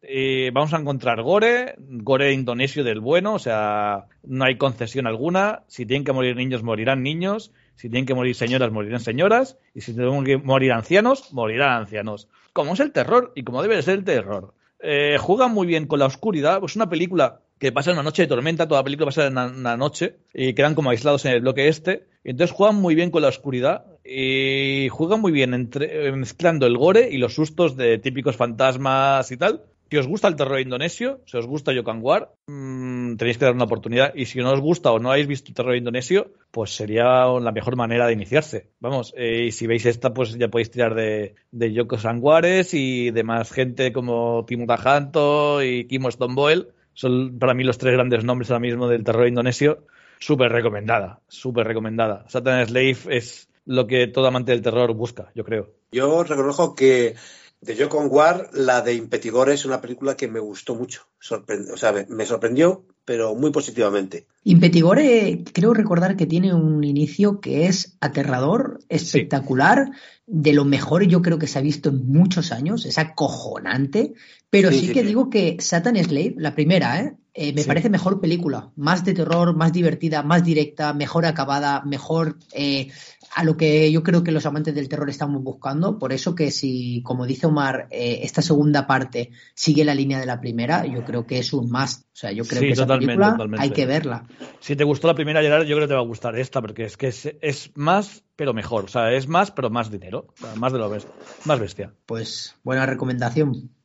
Eh, vamos a encontrar gore, gore indonesio del bueno, o sea, no hay concesión alguna. Si tienen que morir niños, morirán niños. Si tienen que morir señoras, morirán señoras. Y si tienen que morir ancianos, morirán ancianos. Como es el terror y como debe de ser el terror. Eh, juegan muy bien con la oscuridad. Es una película que pasa en una noche de tormenta, toda la película pasa en una, noche y quedan como aislados en el bloque este. Entonces juegan muy bien con la oscuridad y juegan muy bien entre, mezclando el gore y los sustos de típicos fantasmas y tal. Si os gusta el terror indonesio, si os gusta Yokan War, mmm, tenéis que dar una oportunidad. Y si no os gusta o no habéis visto terror indonesio, pues sería la mejor manera de iniciarse. Vamos, eh, y si veis esta, pues ya podéis tirar de, de Yoko Sanguares y de más gente como Timo Tajanto y Kimo Stoneboel. Son para mí los tres grandes nombres ahora mismo del terror indonesio. Súper recomendada, súper recomendada. Satan Slave es lo que todo amante del terror busca, yo creo. Yo reconozco que de Yo con War, la de Impetigore es una película que me gustó mucho. O sea, me, me, sorprendió, pero muy positivamente. Impetigore, creo recordar que tiene un inicio que es aterrador, espectacular, sí. de lo mejor yo creo que se ha visto en muchos años, es acojonante, pero sí, sí que sí. digo que Satan Slave, la primera, ¿eh? Eh, me parece mejor película, más de terror, más divertida, más directa, mejor acabada, mejor eh, a lo que yo creo que los amantes del terror estamos buscando. Por eso que si, como dice Omar, eh, esta segunda parte sigue la línea de la primera, yo creo que es un más. O sea, yo creo que esa película totalmente. hay que verla. Si te gustó la primera, Gerard, yo creo que te va a gustar esta, porque es que es, es más, pero mejor. O sea, es más, pero más dinero. O sea, más de lo bestia. Más bestia. Pues buena recomendación.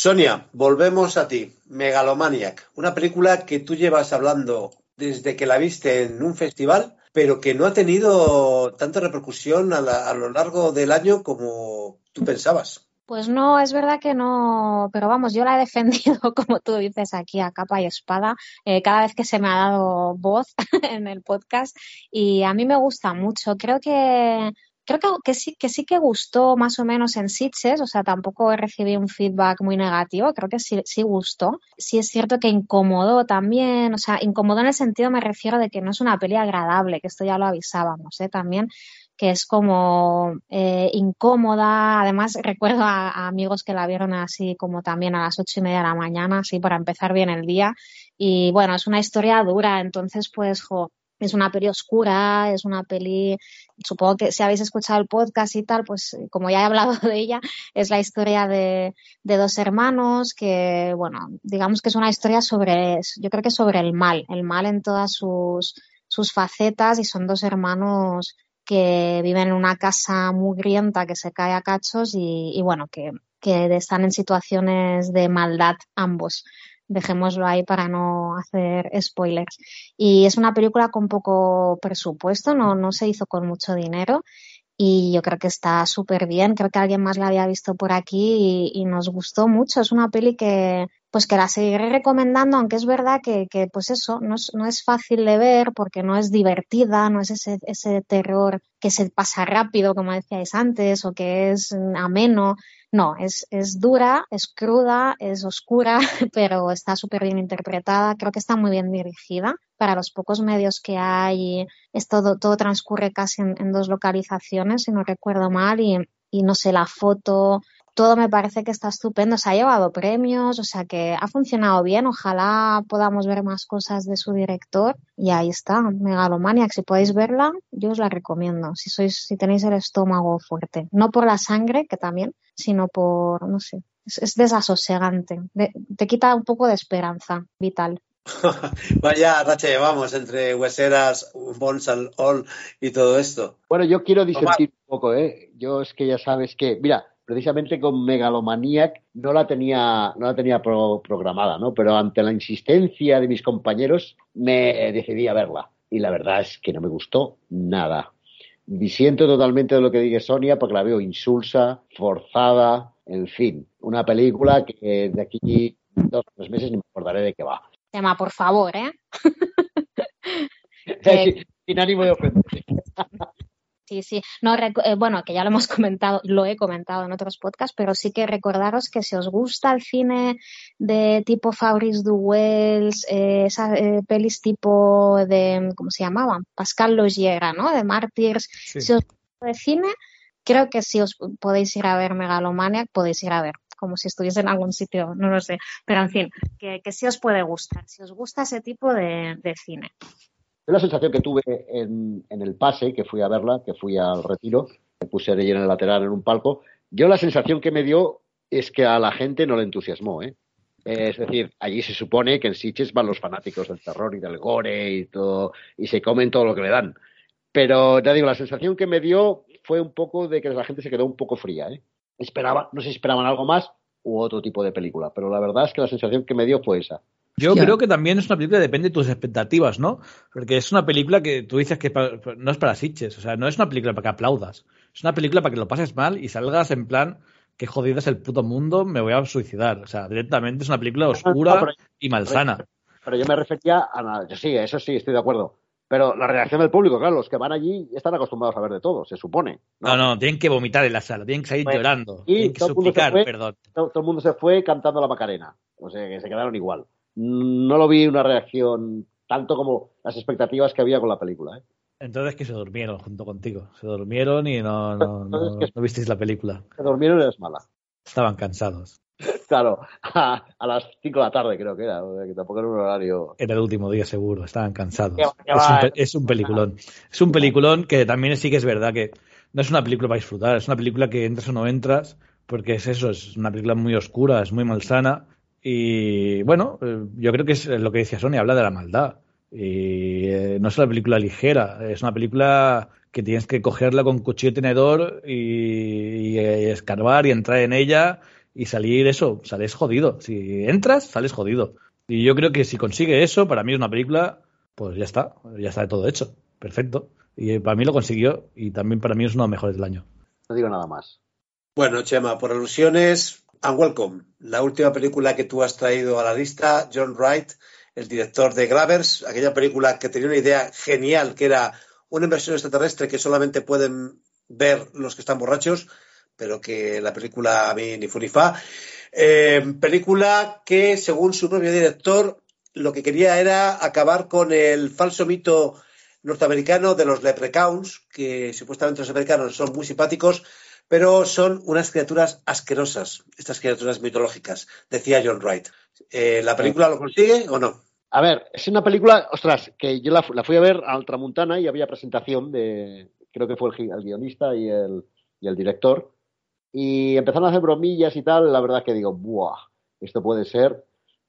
Sonia, volvemos a ti. Megalomaniac, una película que tú llevas hablando desde que la viste en un festival pero que no ha tenido tanta repercusión a, lo largo del año como tú pensabas. Pues no, es verdad que no, pero vamos, yo la he defendido, <laughs> como tú dices, aquí a capa y espada, eh, cada vez que se me ha dado voz <laughs> en el podcast y a mí me gusta mucho. Creo que creo que, que sí que sí que gustó más o menos en Sitges, o sea, tampoco he recibido un feedback muy negativo, creo que sí, sí gustó. Sí es cierto que incomodó también, o sea, incomodó en el sentido me refiero de que no es una peli agradable, que esto ya lo avisábamos, ¿eh? También que es como eh, incómoda. Además, recuerdo a, a amigos que la vieron así como también a las ocho y media de la mañana, así para empezar bien el día. Y bueno, es una historia dura, entonces pues, jo, es una peli oscura, es una peli, supongo que si habéis escuchado el podcast y tal, pues como ya he hablado <laughs> de ella, es la historia de, de dos hermanos que, bueno, digamos que es una historia sobre, yo creo que sobre el mal, el mal en todas sus, sus facetas y son dos hermanos que viven en una casa mugrienta que se cae a cachos y, y bueno, que, que están en situaciones de maldad ambos. Dejémoslo ahí para no hacer spoilers. Y es una película con poco presupuesto, no, no se hizo con mucho dinero y yo creo que está súper bien. Creo que alguien más la había visto por aquí y, nos gustó mucho. Es una peli que, pues que la seguiré recomendando, aunque es verdad que, que pues eso, no es, no es fácil de ver porque no es divertida, no es ese, ese terror que se pasa rápido, como decíais antes, o que es ameno. No, es, es dura, es cruda, es oscura, <laughs> pero está súper bien interpretada. Creo que está muy bien dirigida para los pocos medios que hay. Es todo, todo transcurre casi en, en dos localizaciones, si no recuerdo mal, y, y no sé, la foto, todo me parece que está estupendo. Se ha llevado premios, o sea que ha funcionado bien. Ojalá podamos ver más cosas de su director. Y ahí está, Megalomaniac. Si podéis verla, yo os la recomiendo. Si sois, si tenéis el estómago fuerte. No por la sangre, que también, sino por, no sé, es, es desasosegante. De, te quita un poco de esperanza vital. <laughs> Vaya racha llevamos entre hueseras, Bones and All y todo esto. Bueno, yo quiero disentir un poco, ¿eh? Yo es que ya sabes que, mira, precisamente con Megalomaniac no la tenía, no la tenía pro, programada, ¿no? Pero ante la insistencia de mis compañeros me decidí a verla. Y la verdad es que no me gustó nada. Disiento totalmente de lo que dice Sonia porque la veo insulsa, forzada, en fin. Una película que de aquí dos o tres meses ni me acordaré de qué va. Tema, por favor, ¿eh? <laughs> <laughs> sin, sin ánimo de ofender. <laughs> Sí, sí. No, eh, bueno, que ya lo hemos <laughs> comentado, lo he comentado en otros podcasts, pero sí que recordaros que si os gusta el cine de tipo Fabrice Duwels, eh, esas eh, pelis tipo de, ¿cómo se llamaban? Pascal Logiera, ¿no? De Martyrs. Sí. Si os gusta de cine, creo que si os podéis ir a ver Megalomaniac, podéis ir a ver como si estuviese en algún sitio, no lo sé. Pero en fin, que, que sí os puede gustar, si os gusta ese tipo de, de cine. Yo la sensación que tuve en, el pase, que fui a verla, que fui al retiro, me puse de lleno en el lateral en un palco, yo la sensación que me dio es que a la gente no le entusiasmó, ¿eh? Es decir, allí se supone que en Sitges van los fanáticos del terror y del gore y todo, y se comen todo lo que le dan. Pero ya digo, la sensación que me dio fue un poco de que la gente se quedó un poco fría, ¿eh? Esperaba, no sé si esperaban algo más u otro tipo de película, pero la verdad es que la sensación que me dio fue esa. Yo yeah. creo que también es una película que depende de tus expectativas, ¿no? Porque es una película que tú dices que no es para Sitches, o sea, no es una película para que aplaudas. Es una película para que lo pases mal y salgas en plan, que jodido es el puto mundo, me voy a suicidar. O sea, directamente es una película oscura no, pero, y malsana. Pero, pero, yo me refería a nada. Yo sí, eso sí, estoy de acuerdo. Pero la reacción del público, claro, los que van allí están acostumbrados a ver de todo, se supone. No, no, no tienen que vomitar en la sala, tienen que salir bueno, llorando, tienen que suplicar fue, perdón. Todo, todo, el mundo se fue cantando la Macarena, o sea, que se quedaron igual. No lo vi una reacción tanto como las expectativas que había con la película. ¿eh? Entonces que se durmieron junto contigo, se durmieron y no, no, no, no visteis la película. Se durmieron y es mala. Estaban cansados. Claro, a, a, las 5 de la tarde creo que era, que tampoco era un horario. Era el último día seguro, estaban cansados. ¿Qué, qué es, un, es, un, peliculón. Es un peliculón que también sí que es verdad que no es una película para disfrutar, es una película que entras o no entras, porque es eso, es una película muy oscura, es muy malsana. Y bueno, yo creo que es lo que decía Sony, habla de la maldad. Y eh, no es una película ligera, es una película que tienes que cogerla con cuchillo y tenedor y, y, y escarbar y entrar en ella y salir eso, sales jodido. Si entras, sales jodido. Y yo creo que si consigue eso, para mí es una película, pues ya está, ya está de todo hecho. perfecto. Y para mí lo consiguió y también para mí es uno de los mejores del año. No digo nada más. Bueno, Chema, por alusiones, and welcome. La última película que tú has traído a la lista, John Wright, el director de Gravers, aquella película que tenía una idea genial, que era una inversión extraterrestre que solamente pueden ver los que están borrachos, pero que la película a mí ni fu ni fa. Eh, película que, según su propio director, lo que quería era acabar con el falso mito norteamericano de los leprechauns, que supuestamente los americanos son muy simpáticos, pero son unas criaturas asquerosas, estas criaturas mitológicas, decía John Wright. Eh, ¿La película lo consigue o no? A ver, es una película, ostras, que yo la, fui a ver a Ultramontana y había presentación de, creo que fue el, guionista y el, y el, director, y empezaron a hacer bromillas y tal, la verdad que digo, ¡buah! Esto puede ser...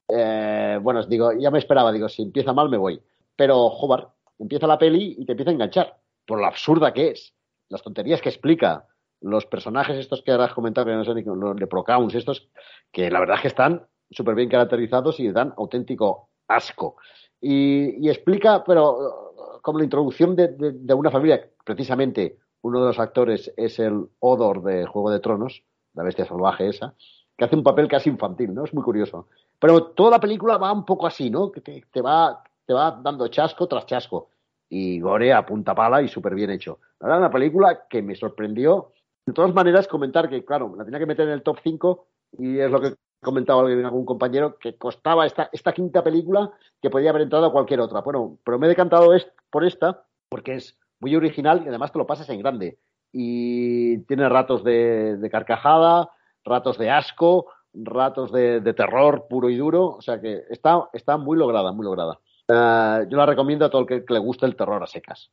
Eh, bueno, digo, ya me esperaba, digo, si empieza mal me voy. Pero, joder, empieza la peli y te empieza a enganchar, por lo absurda que es, las tonterías que explica, los personajes estos que has comentado, que no sé ni los de Procouns, estos, que la verdad es que están súper bien caracterizados y dan auténtico asco. Y, explica, pero como la introducción de, de, una familia, precisamente uno de los actores es el Odor de Juego de Tronos, la bestia salvaje esa, que hace un papel casi infantil, ¿no? Es muy curioso. Pero toda la película va un poco así, ¿no? Que te va te va dando chasco tras chasco. Y gore a punta pala y súper bien hecho. La verdad, una película que me sorprendió. De todas maneras, comentar que, claro, la tenía que meter en el top 5 y es lo que comentaba algún compañero, que costaba esta, esta quinta película que podía haber entrado a cualquier otra. Bueno, pero me he decantado por esta porque es muy original y además te lo pasas en grande. Y tiene ratos de, carcajada, ratos de asco, ratos de, terror puro y duro. O sea que está, está muy lograda, muy lograda. Eh, yo la recomiendo a todo el que, le guste el terror a secas.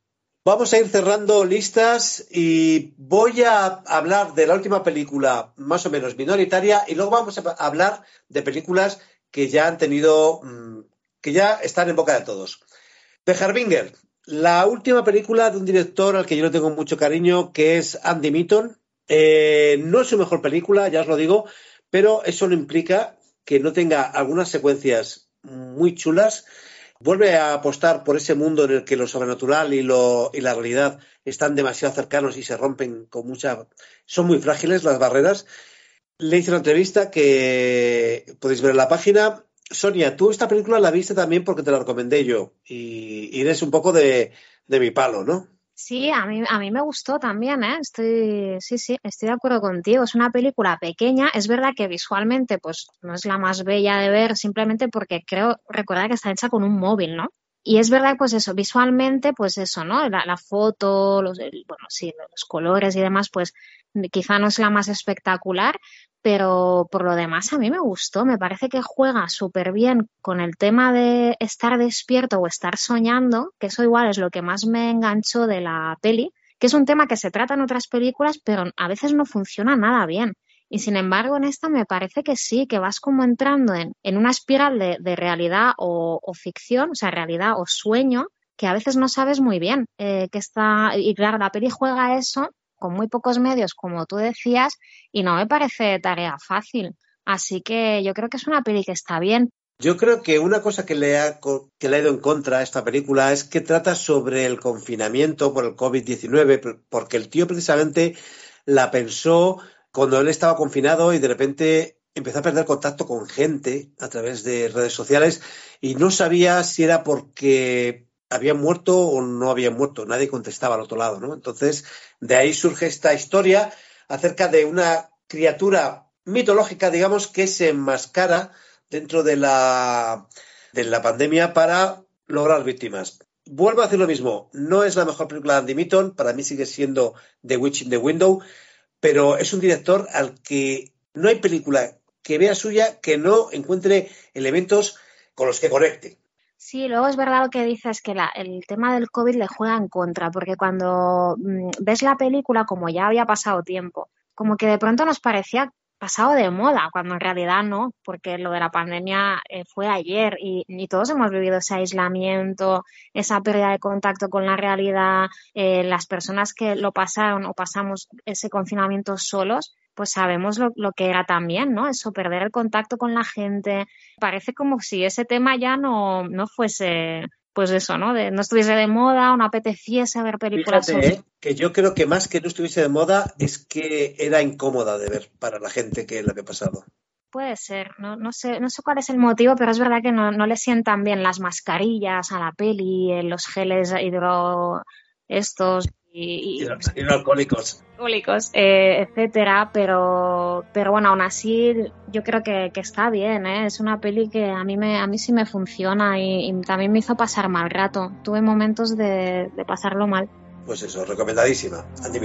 Vamos a ir cerrando listas y voy a hablar de la última película más o menos minoritaria y luego vamos a hablar de películas que ya han tenido, mm, que ya están en boca de todos. The Harbinger, la última película de un director al que yo le tengo mucho cariño, que es Andy Mitton. Eh, no es su mejor película, ya os lo digo, pero eso no implica que no tenga algunas secuencias muy chulas vuelve a apostar por ese mundo en el que lo sobrenatural y, lo, y la realidad están demasiado cercanos y se rompen con mucha... Son muy frágiles las barreras. Le hice una entrevista que podéis ver en la página. Sonia, tú esta película la viste también porque te la recomendé yo y, y eres un poco de, de mi palo, ¿no? Sí, a mí, a mí me gustó también, ¿eh? Estoy, sí, sí, estoy de acuerdo contigo. Es una película pequeña. Es verdad que visualmente, pues, no es la más bella de ver, simplemente porque creo recordar que está hecha con un móvil, ¿no? Y es verdad, pues eso, visualmente, pues eso, ¿no? La, la foto, los, bueno, sí, los colores y demás, pues quizá no es la más espectacular, pero por lo demás a mí me gustó, me parece que juega súper bien con el tema de estar despierto o estar soñando, que eso igual es lo que más me enganchó de la peli, que es un tema que se trata en otras películas, pero a veces no funciona nada bien. Y sin embargo, en esta me parece que sí, que vas como entrando en, en una espiral de, realidad o, ficción, o sea, realidad o sueño, que a veces no sabes muy bien eh, está. Y claro, la peli juega eso con muy pocos medios, como tú decías, y no me parece tarea fácil. Así que yo creo que es una peli que está bien. Yo creo que una cosa que le, ha, que le ha ido en contra a esta película es que trata sobre el confinamiento por el COVID-19, porque el tío precisamente la pensó cuando él estaba confinado y de repente empezó a perder contacto con gente a través de redes sociales y no sabía si era porque habían muerto o no habían muerto. Nadie contestaba al otro lado, ¿no? Entonces, de ahí surge esta historia acerca de una criatura mitológica, digamos, que se enmascara dentro de la, de la pandemia para lograr víctimas. Vuelvo a decir lo mismo, no es la mejor película de Andy Mitton, para mí sigue siendo The Witch in the Window, pero es un director al que no hay película que vea suya que no encuentre elementos con los que conecte. Sí, luego es verdad lo que dices, que el tema del COVID le juega en contra, porque cuando mm, ves la película, como ya había pasado tiempo, como que de pronto nos parecía pasado de moda, cuando en realidad no, porque lo de la pandemia eh, fue ayer y, todos hemos vivido ese aislamiento, esa pérdida de contacto con la realidad, eh, las personas que lo pasaron o pasamos ese confinamiento solos, pues sabemos lo, lo, que era también, ¿no? Eso, perder el contacto con la gente. Parece como si ese tema ya no, no fuese pues eso, ¿no? De no estuviese de moda o no apeteciese ver películas. Fíjate, ¿eh? que yo creo que más que no estuviese de moda es que era incómoda de ver para la gente que lo había pasado. Puede ser, no, no, sé, no sé cuál es el motivo, pero es verdad que no, no le sientan bien las mascarillas a la peli, eh, los geles hidro estos y, alcohólicos. alcohólicos eh, etcétera, pero, pero bueno, aún así yo creo que, está bien, ¿eh? es una peli que a mí, me, a mí sí me funciona y, también me hizo pasar mal rato, tuve momentos de, pasarlo mal. Pues eso, recomendadísima, Andy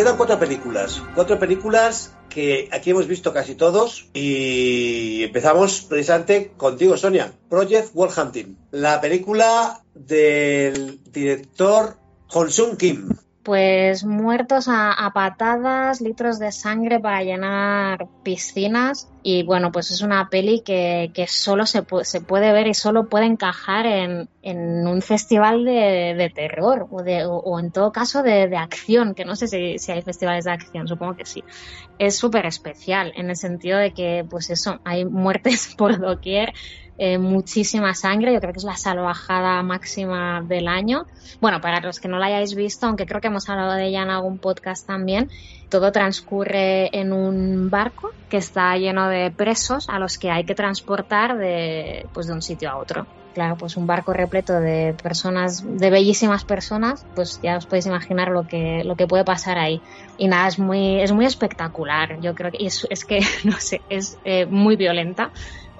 Quedan cuatro películas, cuatro películas que aquí hemos visto casi todos y empezamos precisamente contigo, Sonia. Project World Hunting, la película del director Hong Kim pues muertos a, patadas, litros de sangre para llenar piscinas. Y bueno, pues es una peli que, que solo se, se, puede ver y solo puede encajar en, en un festival de, de terror o, de, o, en todo caso de, de, acción, que no sé si, si hay festivales de acción, supongo que sí. Es súper especial en el sentido de que, pues eso, hay muertes <laughs> por doquier eh, muchísima sangre, yo creo que es la salvajada máxima del año. Bueno, para los que no la hayáis visto, aunque creo que hemos hablado de ella en algún podcast también, todo transcurre en un barco que está lleno de presos a los que hay que transportar de, pues de un sitio a otro. Claro, pues un barco repleto de personas, de bellísimas personas, pues ya os podéis imaginar lo que, lo que puede pasar ahí. Y nada, es muy, es muy espectacular. Yo creo que es, es que, <laughs> no sé, es eh, muy violenta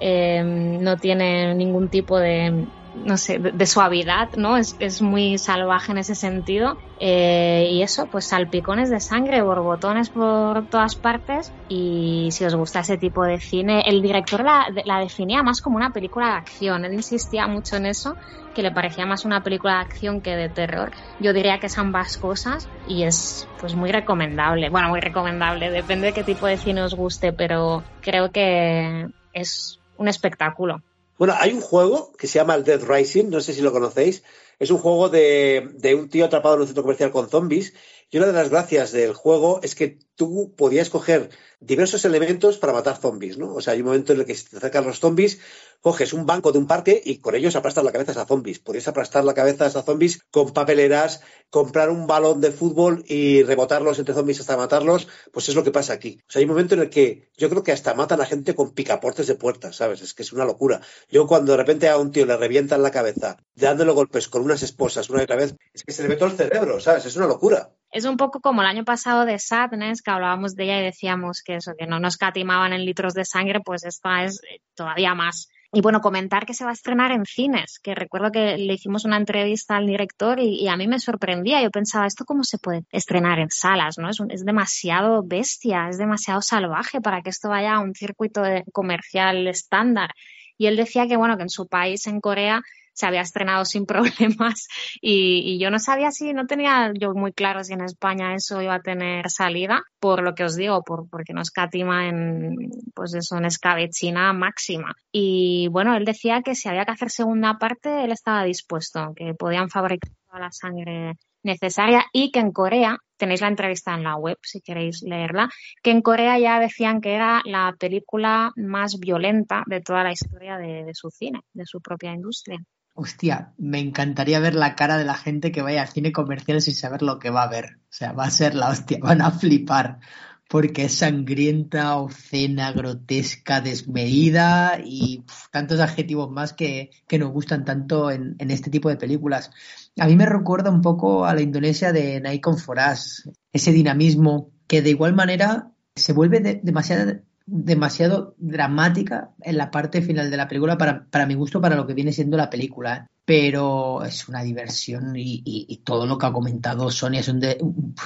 Em, no tiene ningún tipo de, no sé, de, suavidad, ¿no? Es, es, muy salvaje en ese sentido. Eh, y eso, pues salpicones de sangre, borbotones por todas partes. Y si os gusta ese tipo de cine, el director la, definía más como una película de acción. Él insistía mucho en eso, que le parecía más una película de acción que de terror. Yo diría que es ambas cosas y es pues muy recomendable. Bueno, muy recomendable, depende de qué tipo de cine os guste, pero creo que es un espectáculo. Bueno, hay un juego que se llama el Dead Rising, no sé si lo conocéis. Es un juego de, de un tío atrapado en un centro comercial con zombies. Y una de las gracias del juego es que tú podías coger diversos elementos para matar zombies, ¿no? O sea, hay un momento en el que se te acercan los zombies, coges un banco de un parque y con ellos aplastas la cabeza a zombies. Podrías aplastar la cabeza a zombies con papeleras, comprar un balón de fútbol y rebotarlos entre zombies hasta matarlos. Pues es lo que pasa aquí. O sea, hay un momento en el que yo creo que hasta matan a gente con picaportes de puertas, ¿sabes? Es que es una locura. Yo cuando de repente a un tío le revientan la cabeza, dándole golpes con unas esposas una y otra vez, es que se le ve todo el cerebro, ¿sabes? Es una locura. Es un poco como el año pasado de Sadness, que hablábamos de ella y decíamos que eso, que no nos catimaban en litros de sangre, pues esta es eh, todavía más. Y bueno, comentar que se va a estrenar en cines, que recuerdo que le hicimos una entrevista al director y, a mí me sorprendía. Yo pensaba, ¿esto cómo se puede estrenar en salas? ¿no? Es, es demasiado bestia, es demasiado salvaje para que esto vaya a un circuito comercial estándar. Y él decía que, bueno, que en su país, en Corea, se había estrenado sin <laughs> problemas y, yo no sabía si, no tenía yo muy claro si en España eso iba a tener salida, por lo que os digo, por, porque no escatima en, pues eso, en escabechina máxima. Y bueno, él decía que si había que hacer segunda parte, él estaba dispuesto, que podían fabricar toda la sangre necesaria y que en Corea, tenéis la entrevista en la web si queréis leerla, que en Corea ya decían que era la película más violenta de toda la historia de su cine, de su propia industria. Hostia, me encantaría ver la cara de la gente que vaya al cine comercial sin saber lo que va a ver. O sea, va a ser la hostia, <laughs> van a flipar. Porque es sangrienta, obscena, grotesca, desmedida y tantos adjetivos más que, que nos gustan tanto en, en, este tipo de películas. A mí me recuerda un poco a la Indonesia de Naikon Foras, ese dinamismo que de igual manera se vuelve demasiado demasiado dramática en la parte final de la película para, para mi gusto, para lo que viene siendo la película. ¿eh? Pero es una diversión y, todo lo que ha comentado Sonia es un de,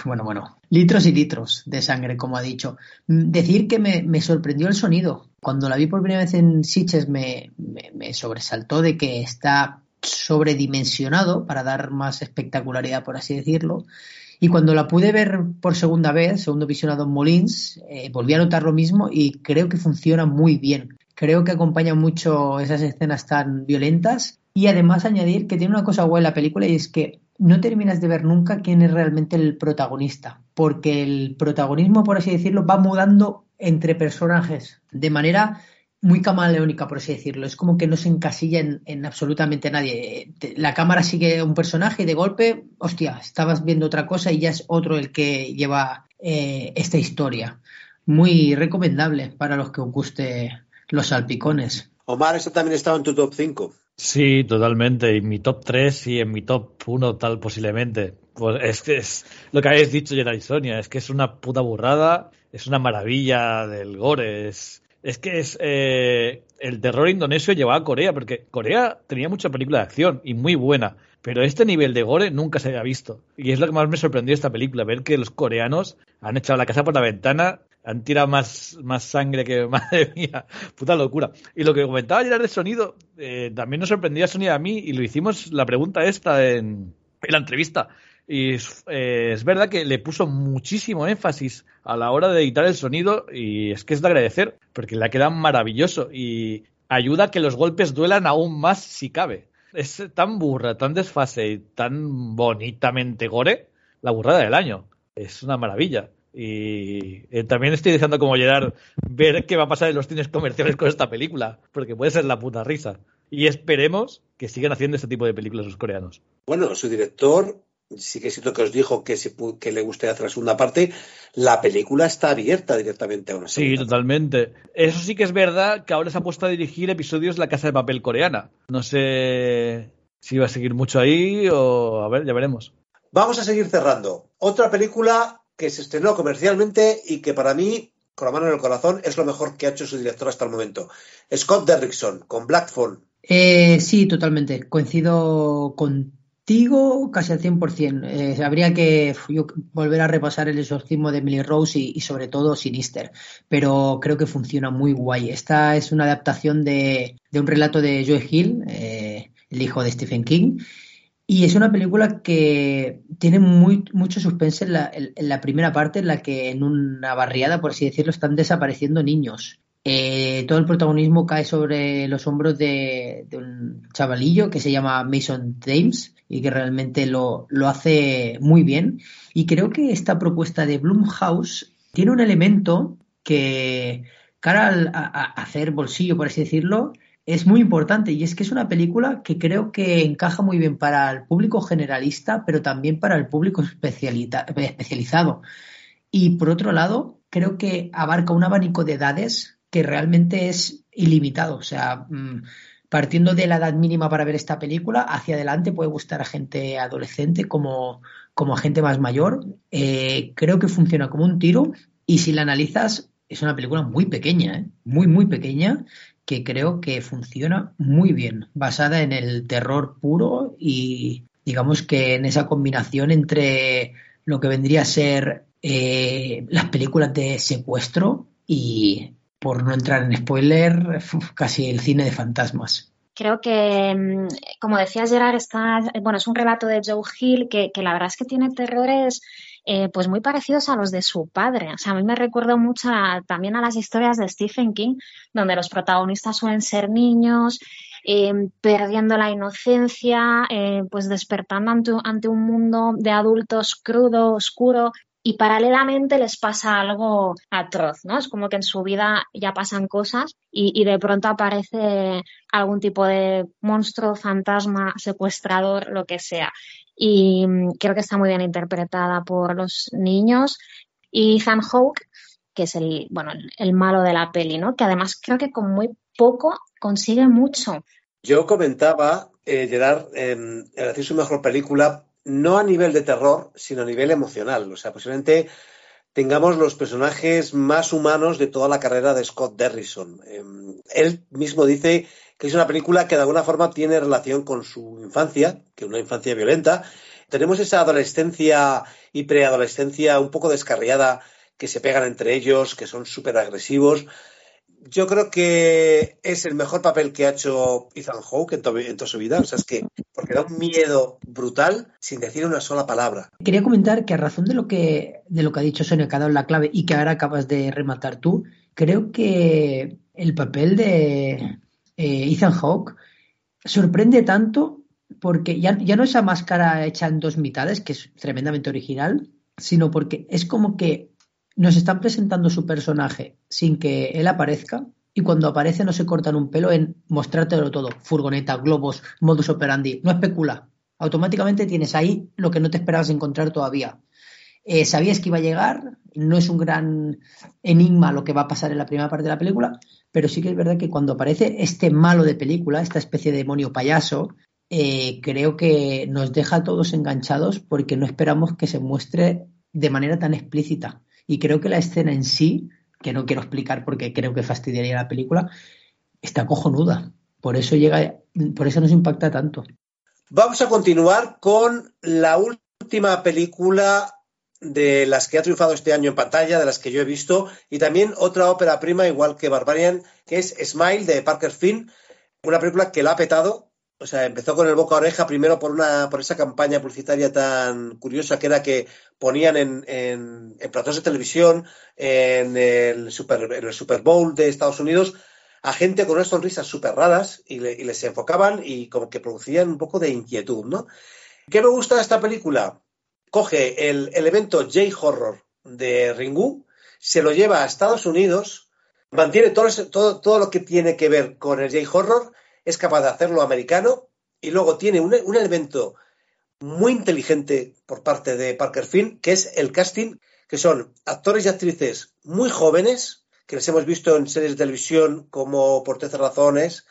bueno, bueno, litros y litros de sangre, como ha dicho. Decir que me, me sorprendió el sonido. Cuando la vi por primera vez en Sitches me, me, me sobresaltó de que está sobredimensionado para dar más espectacularidad, por así decirlo. Y cuando la pude ver por segunda vez, segundo visionado en Molins, eh, volví a notar lo mismo y creo que funciona muy bien. Creo que acompaña mucho esas escenas tan violentas y además añadir que tiene una cosa guay la película y es que no terminas de ver nunca quién es realmente el protagonista, porque el protagonismo, por así decirlo, va mudando entre personajes de manera muy camaleónica, por así decirlo. Es como que no se encasilla en, absolutamente nadie. La cámara sigue un personaje y de golpe, hostia, estabas viendo otra cosa y ya es otro el que lleva eh, esta historia. Muy recomendable para los que os guste los salpicones. Omar, eso también estaba en tu top 5. Sí, totalmente. En mi top 3 y en mi top 1 tal posiblemente. Pues es que es lo que habéis dicho, y Sonia, es que es una puta burrada, es una maravilla del gore, es, es que es eh, el terror indonesio llevaba a Corea, porque Corea tenía mucha película de acción y muy buena, pero este nivel de gore nunca se había visto. Y es lo que más me sorprendió esta película, ver que los coreanos han echado la casa por la ventana, han tirado más, más sangre que, <laughs> madre mía, puta locura. Y lo que comentaba ayer de sonido, eh, también nos sorprendía Sonia a mí, y lo hicimos la pregunta esta en, en la entrevista. Y eh, es verdad que le puso muchísimo énfasis a la hora de editar el sonido y es que es de agradecer porque le ha quedado maravilloso y ayuda a que los golpes duelan aún más si cabe. Es tan burra, tan desfase y tan bonitamente gore, la burrada del año. Es una maravilla. Y eh, también estoy dejando como llegar ver qué va a pasar en los cines comerciales con esta película, porque puede ser la puta risa. Y esperemos que sigan haciendo este tipo de películas los coreanos. Bueno, su director sí que es cierto que os dijo que, que le gustaría hacer la segunda parte, la película está abierta directamente a una segunda. Sí, totalmente. Eso sí que es verdad que ahora se ha puesto a dirigir episodios de La Casa de Papel coreana. No sé si va a seguir mucho ahí o a ver, ya veremos. Vamos a seguir cerrando. Otra película que se estrenó comercialmente y que para mí, con la mano en el corazón, es lo mejor que ha hecho su director hasta el momento. Scott Derrickson, con Black Phone. Eh, sí, totalmente. Coincido con Digo casi al 100%. Eh, habría que volver a repasar el exorcismo de Emily Rose y, sobre todo Sinister, pero creo que funciona muy guay. Esta es una adaptación de, un relato de Joe Hill, eh, el hijo de Stephen King, y es una película que tiene muy, mucho suspense en la, primera parte, en la que en una barriada, por así decirlo, están desapareciendo niños. Eh, todo el protagonismo cae sobre los hombros de, un chavalillo que se llama Mason James y que realmente lo, lo hace muy bien. Y creo que esta propuesta de Blumhouse tiene un elemento que, cara a, hacer bolsillo, por así decirlo, es muy importante y es que es una película que creo que encaja muy bien para el público generalista, pero también para el público especializado. Y por otro lado, creo que abarca un abanico de edades que realmente es ilimitado. O sea, mm, partiendo de la edad mínima para ver esta película, hacia adelante puede gustar a gente adolescente como, como a gente más mayor. Eh, creo que funciona como un tiro y si la analizas, es una película muy pequeña, ¿eh? muy, muy pequeña, que creo que funciona muy bien, basada en el terror puro y digamos que en esa combinación entre lo que vendría a ser eh, las películas de secuestro y por no entrar en spoiler, <laughs> casi el cine de fantasmas. Creo que, mm, como decía Gerard, está, bueno, es un relato de Joe Hill que, la verdad es que tiene terrores eh, pues muy parecidos a los de su padre. O sea, a mí me recuerda mucho también a las historias de Stephen King, donde los protagonistas suelen ser niños, eh, perdiendo la inocencia, eh, pues despertando ante, un mundo de adultos crudo, oscuro, y paralelamente les pasa algo atroz, ¿no? Es como que en su vida ya pasan cosas y, de pronto aparece algún tipo de monstruo, fantasma, secuestrador, lo que sea. Y mm, creo que está muy bien interpretada por los niños. Y Ethan Hawke, que es el, bueno, el malo de la peli, ¿no? Que además creo que con muy poco consigue mucho. Yo comentaba, eh, Gerard, en, en su mejor película no a nivel de terror, sino a nivel emocional. O sea, posiblemente tengamos los personajes más humanos de toda la carrera de Scott Derrison. Em, él mismo dice que es una película que de alguna forma tiene relación con su infancia, que es una infancia violenta. Tenemos esa adolescencia y preadolescencia un poco descarriada que se pegan entre ellos, que son súper agresivos yo creo que es el mejor papel que ha hecho Ethan Hawke en, toda su vida. O sea, es que, porque da un miedo brutal sin decir una sola palabra. Quería comentar que a razón de lo que, de lo que ha dicho Sonia, que ha dado la clave y que ahora acabas de rematar tú, creo que el papel de eh, Ethan Hawke sorprende tanto porque ya, ya no esa máscara hecha en dos mitades, que es tremendamente original, sino porque es como que nos están presentando su personaje sin que él aparezca y cuando aparece no se cortan un pelo en mostrártelo todo. Furgoneta, globos, modus operandi. No especula. Automáticamente tienes ahí lo que no te esperabas encontrar todavía. Eh, sabías que iba a llegar, no es un gran enigma lo que va a pasar en la primera parte de la película, pero sí que es verdad que cuando aparece este malo de película, esta especie de demonio payaso, eh, creo que nos deja a todos enganchados porque no esperamos que se muestre de manera tan explícita. Y creo que la escena en sí, que no quiero explicar porque creo que fastidiaría la película, está cojonuda. Por eso llega, por eso nos impacta tanto. Vamos a continuar con la última película de las que ha triunfado este año en pantalla, de las que yo he visto, y también otra ópera prima, igual que Barbarian, que es Smile de Parker Finn, una película que la ha petado. O sea, empezó con el boca a oreja, primero por una, por esa campaña publicitaria tan curiosa que era que ponían en, en, en platos de televisión, en el, Super, en el Super Bowl de Estados Unidos, a gente con unas sonrisas súper raras y, le, y, les enfocaban y como que producían un poco de inquietud, ¿no? ¿Qué me gusta de esta película? Coge el elemento J-Horror de Ringu, se lo lleva a Estados Unidos, mantiene todo, todo, todo lo que tiene que ver con el J-Horror, es capaz de hacerlo americano y luego tiene un, un elemento muy inteligente por parte de Parker Finn, que es el casting, que son actores y actrices muy jóvenes, que les hemos visto en series de televisión como Por Trece Razones,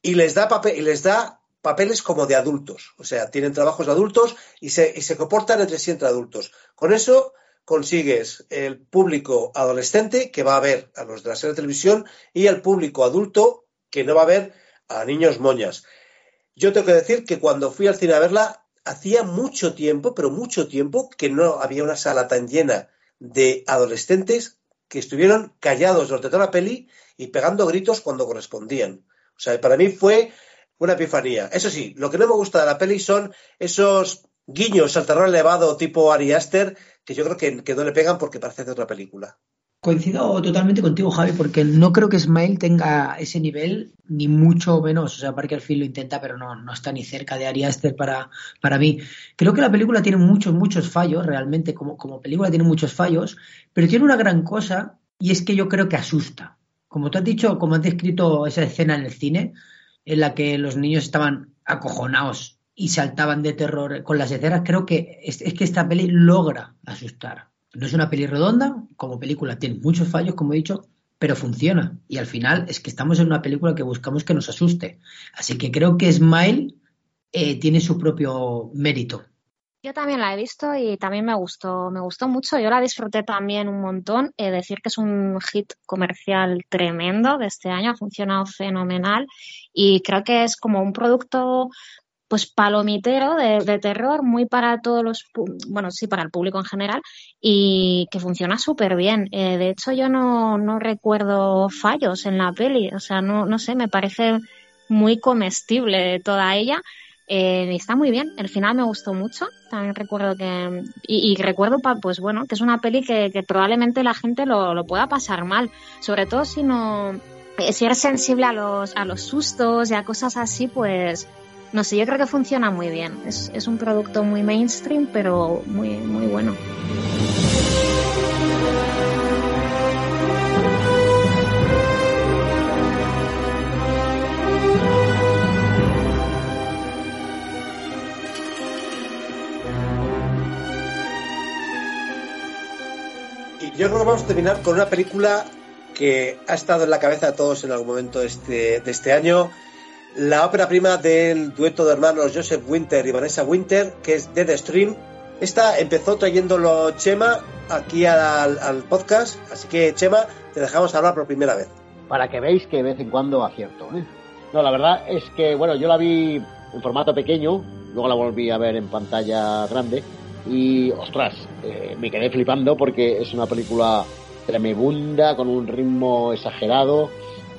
y les da, y les da papeles como de adultos. O sea, tienen trabajos de adultos y se, y se comportan entre sí entre adultos. Con eso consigues el público adolescente que va a ver a los de la serie de televisión y el público adulto que no va a ver a niños moñas. Yo tengo que decir que cuando fui al cine a verla, hacía mucho tiempo, pero mucho tiempo, que no había una sala tan llena de adolescentes que estuvieron callados durante toda la peli y pegando gritos cuando correspondían. O sea, para mí fue una epifanía. Eso sí, lo que no me gusta de la peli son esos guiños al terror elevado tipo Ari Aster, que yo creo que, que no le pegan porque parece de otra película. Coincido totalmente contigo, Javi, porque no creo que Smile tenga ese nivel, ni mucho menos. O sea, Parker Field lo intenta, pero no, no está ni cerca de Ari Aster para, para mí. Creo que la película tiene muchos, muchos fallos, realmente, como, como película tiene muchos fallos, pero tiene una gran cosa, y es que yo creo que asusta. Como tú has dicho, como has descrito esa escena en el cine, en la que los niños estaban acojonados y saltaban de terror con las escenas, creo que es que esta peli logra asustar. No es una peli redonda, como película tiene muchos fallos, como he dicho, pero funciona. Y al final es que estamos en una película que buscamos que nos asuste. Así que creo que Smile eh, tiene su propio mérito. Yo también la he visto y también me gustó, me gustó mucho. Yo la disfruté también un montón. Eh, decir que es un hit comercial tremendo de este año, ha funcionado fenomenal y creo que es como un producto pues palomitero de, terror, muy para todos los, bueno, sí, para el público en general, y que funciona súper bien. Eh, de hecho, yo no, no recuerdo fallos en la peli, o sea, no, no sé, me parece muy comestible toda ella. Eh, está muy bien, el final me gustó mucho, también recuerdo que, y, recuerdo, pues bueno, que es una peli que, que probablemente la gente lo, lo, pueda pasar mal, sobre todo si no, eh, si eres sensible a los, a los sustos y a cosas así, pues no sé, yo creo que funciona muy bien. Es, es un producto muy mainstream, pero muy, muy bueno. Y yo creo que vamos a terminar con una película que ha estado en la cabeza de todos en algún momento este, de este año la ópera prima del dueto de hermanos Joseph Winter y Vanessa Winter, que es Dead Stream. Esta empezó trayéndolo Chema aquí al, podcast, así que Chema, te dejamos hablar por primera vez. Para que veáis que de vez en cuando acierto. ¿eh? No, la verdad es que, bueno, yo la vi en formato pequeño, luego la volví a ver en pantalla grande y, ostras, eh, me quedé flipando porque es una película tremebunda, con un ritmo exagerado,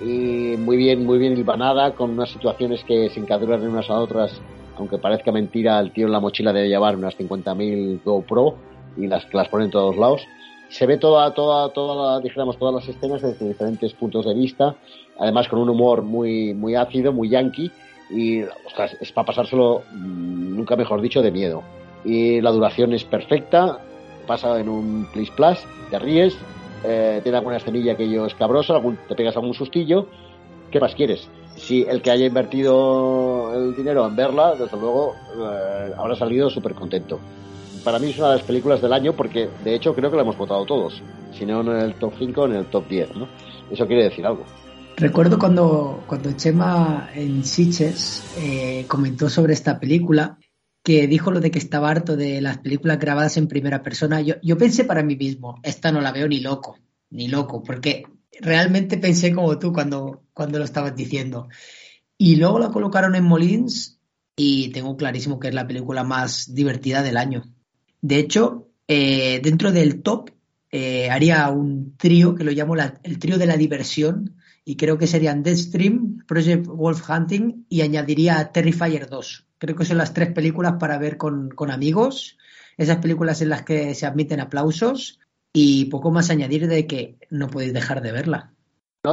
y muy bien, muy bien hilvanada, con unas situaciones que se encaduran unas a otras, aunque parezca mentira, el tío en la mochila debe llevar unas 50.000 GoPro y las, las pone en todos lados. Se ve toda, toda, toda, dijéramos, todas las escenas desde diferentes puntos de vista, además con un humor muy, muy ácido, muy yankee, y ostras, es para pasárselo, nunca mejor dicho, de miedo. Y la duración es perfecta, pasa en un plis plus, te ríes, eh, tiene alguna escenilla que yo escabrosa, algún, te pegas algún sustillo, ¿qué más quieres? Si el que haya invertido el dinero en verla, desde luego, eh, habrá salido súper contento. Para mí es una de las películas del año porque, de hecho, creo que la hemos votado todos. Si no en el top 5, en el top 10, ¿no? Eso quiere decir algo. Recuerdo cuando, cuando Chema en Siches eh, comentó sobre esta película, que dijo lo de que estaba harto de las películas grabadas en primera persona. Yo, yo pensé para mí mismo, esta no la veo ni loco, ni loco, porque realmente pensé como tú cuando, cuando lo estabas diciendo. Y luego la colocaron en Molins y tengo clarísimo que es la película más divertida del año. De hecho, eh, dentro del top eh, haría un trío que lo llamo la- el trío de la diversión y creo que serían Deadstream, Project Wolf Hunting y añadiría Terrifier 2. Creo que son las tres películas para ver con, amigos, esas películas en las que se admiten aplausos y poco más añadir de que no podéis dejar de verla.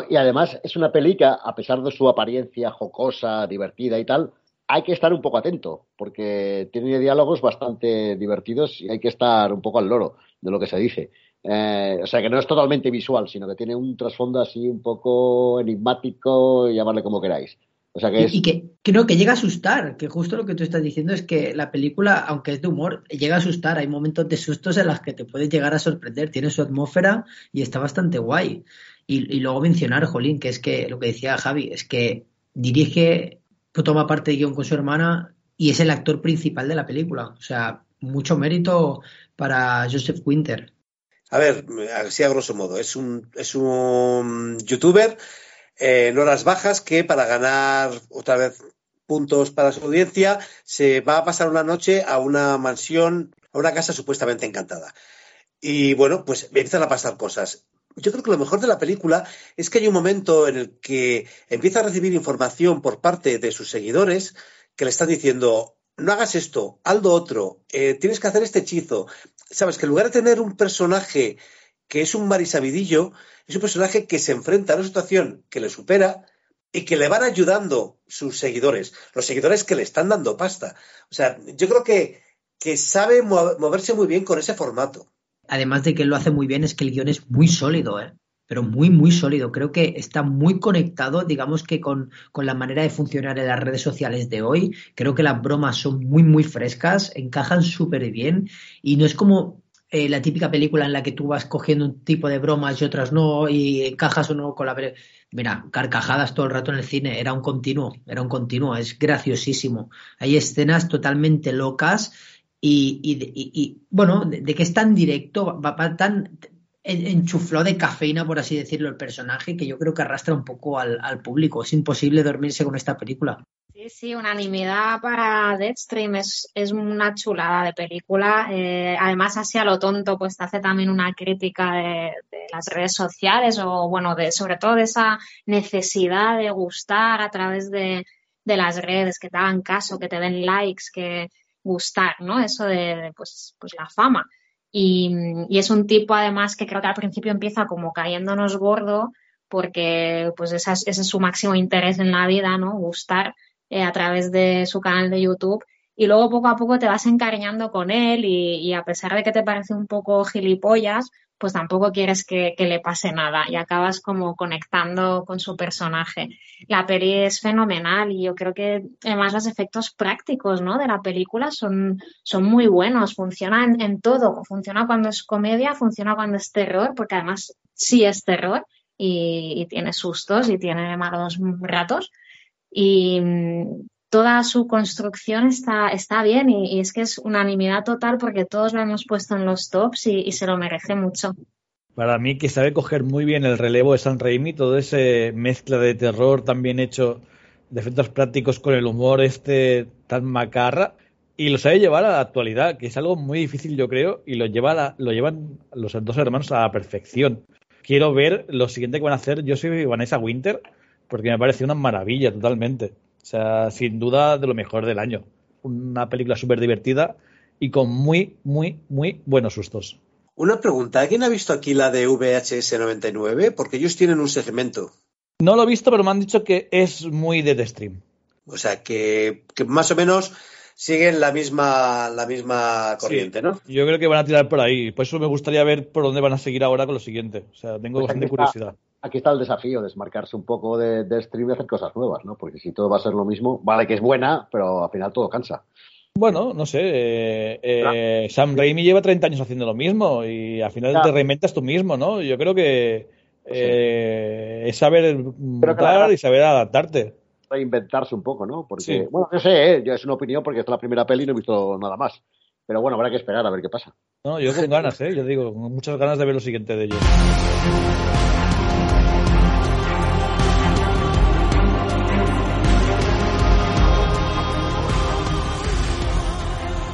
Y además es una peli que, a pesar de su apariencia jocosa, divertida y tal, hay que estar un poco atento, porque tiene diálogos bastante divertidos y hay que estar un poco al loro de lo que se dice. Eh, o sea, que no es totalmente visual, sino que tiene un trasfondo así un poco enigmático, llamarle como queráis. O sea que es... Y, que creo que llega a asustar, que justo lo que tú estás diciendo es que la película, aunque es de humor, llega a asustar. Hay momentos de sustos en los que te puedes llegar a sorprender, tiene su atmósfera y está bastante guay. Y, y luego mencionar, Jolín, que es que lo que decía Javi, es que dirige, toma parte de guion con su hermana y es el actor principal de la película. O sea, mucho mérito para Joseph Winter. A ver, así a grosso modo, es un, es un youtuber en horas bajas que para ganar otra vez puntos para su audiencia se va a pasar una noche a una mansión, a una casa supuestamente encantada. Y bueno, pues empiezan a pasar cosas. Yo creo que lo mejor de la película es que hay un momento en el que empieza a recibir información por parte de sus seguidores que le están diciendo, no hagas esto, haz lo otro, eh, tienes que hacer este hechizo. Sabes que en lugar de tener un personaje que es un marisabidillo, es un personaje que se enfrenta a una situación que le supera y que le van ayudando sus seguidores, los seguidores que le están dando pasta. O sea, yo creo que, que sabe moverse muy bien con ese formato. Además de que lo hace muy bien, es que el guion es muy sólido, ¿eh? pero muy, muy sólido. Creo que está muy conectado, digamos que con, con, la manera de funcionar en las redes sociales de hoy. Creo que las bromas son muy, muy frescas, encajan súper bien y no es como eh, la típica película en la que tú vas cogiendo un tipo de bromas y otras no y encajas o no con la... Mira, carcajadas todo el rato en el cine, era un continuo, era un continuo, es graciosísimo. Hay escenas totalmente locas y, bueno, de, que es tan directo, va, va tan enchufló de cafeína, por así decirlo, el personaje, que yo creo que arrastra un poco al, al público. Es imposible dormirse con esta película. Sí, sí, unanimidad para Deadstream es, es una chulada de película. Eh, además, así a lo tonto, pues te hace también una crítica de, de, las redes sociales o, bueno, de, sobre todo de esa necesidad de gustar a través de, de las redes, que te hagan caso, que te den likes, que gustar, ¿no? Eso de, pues, pues la fama. Y, y, es un tipo además que creo que al principio empieza como cayéndonos gordo porque pues esa es, ese es su máximo interés en la vida, ¿no? Gustar eh, a través de su canal de YouTube y luego poco a poco te vas encariñando con él y, a pesar de que te parece un poco gilipollas, pues tampoco quieres que, que, le pase nada y acabas como conectando con su personaje. La peli es fenomenal y yo creo que además los efectos prácticos ¿no? de la película son, son muy buenos, funcionan en todo, funciona cuando es comedia, funciona cuando es terror, porque además sí es terror y, y tiene sustos y tiene malos ratos y toda su construcción está, está bien y, es que es unanimidad total porque todos lo hemos puesto en los tops y, y, se lo merece mucho. Para mí que sabe coger muy bien el relevo de San Raimi, todo ese mezcla de terror también hecho de efectos prácticos con el humor este tan macarra y lo sabe llevar a la actualidad, que es algo muy difícil yo creo y lo, lleva la, lo llevan los dos hermanos a la perfección. Quiero ver lo siguiente que van a hacer. Yo soy Vanessa Winter porque me parece una maravilla totalmente. O sea, sin duda de lo mejor del año. Una película súper divertida y con muy, muy, muy buenos sustos. Una pregunta, ¿alguien ha visto aquí la de VHS 99? Porque ellos tienen un segmento. No lo he visto, pero me han dicho que es muy de The Stream. O sea, que, que más o menos siguen la misma, la misma corriente, Sí, ¿no? Yo creo que van a tirar por ahí. Por eso me gustaría ver por dónde van a seguir ahora con lo siguiente. O sea, tengo Pues bastante está. Aquí está el desafío, desmarcarse un poco de, de stream y hacer cosas nuevas, ¿no? Porque si todo va a ser lo mismo, vale que es buena, pero al final todo cansa. Bueno, no sé. eh, eh, Sam Raimi lleva 30 años haciendo lo mismo y al final Ya. te reinventas tú mismo, ¿no? Yo creo que eh, es saber la- y saber adaptarte. Reinventarse un poco, ¿no? Porque, Sí. bueno, yo sé, ¿eh? Yo es una opinión porque esta es la primera peli y no he visto nada más. Pero bueno, habrá que esperar a ver qué pasa. No, yo con <laughs> ganas, ¿eh? Yo digo, con muchas ganas de ver lo siguiente de ellos.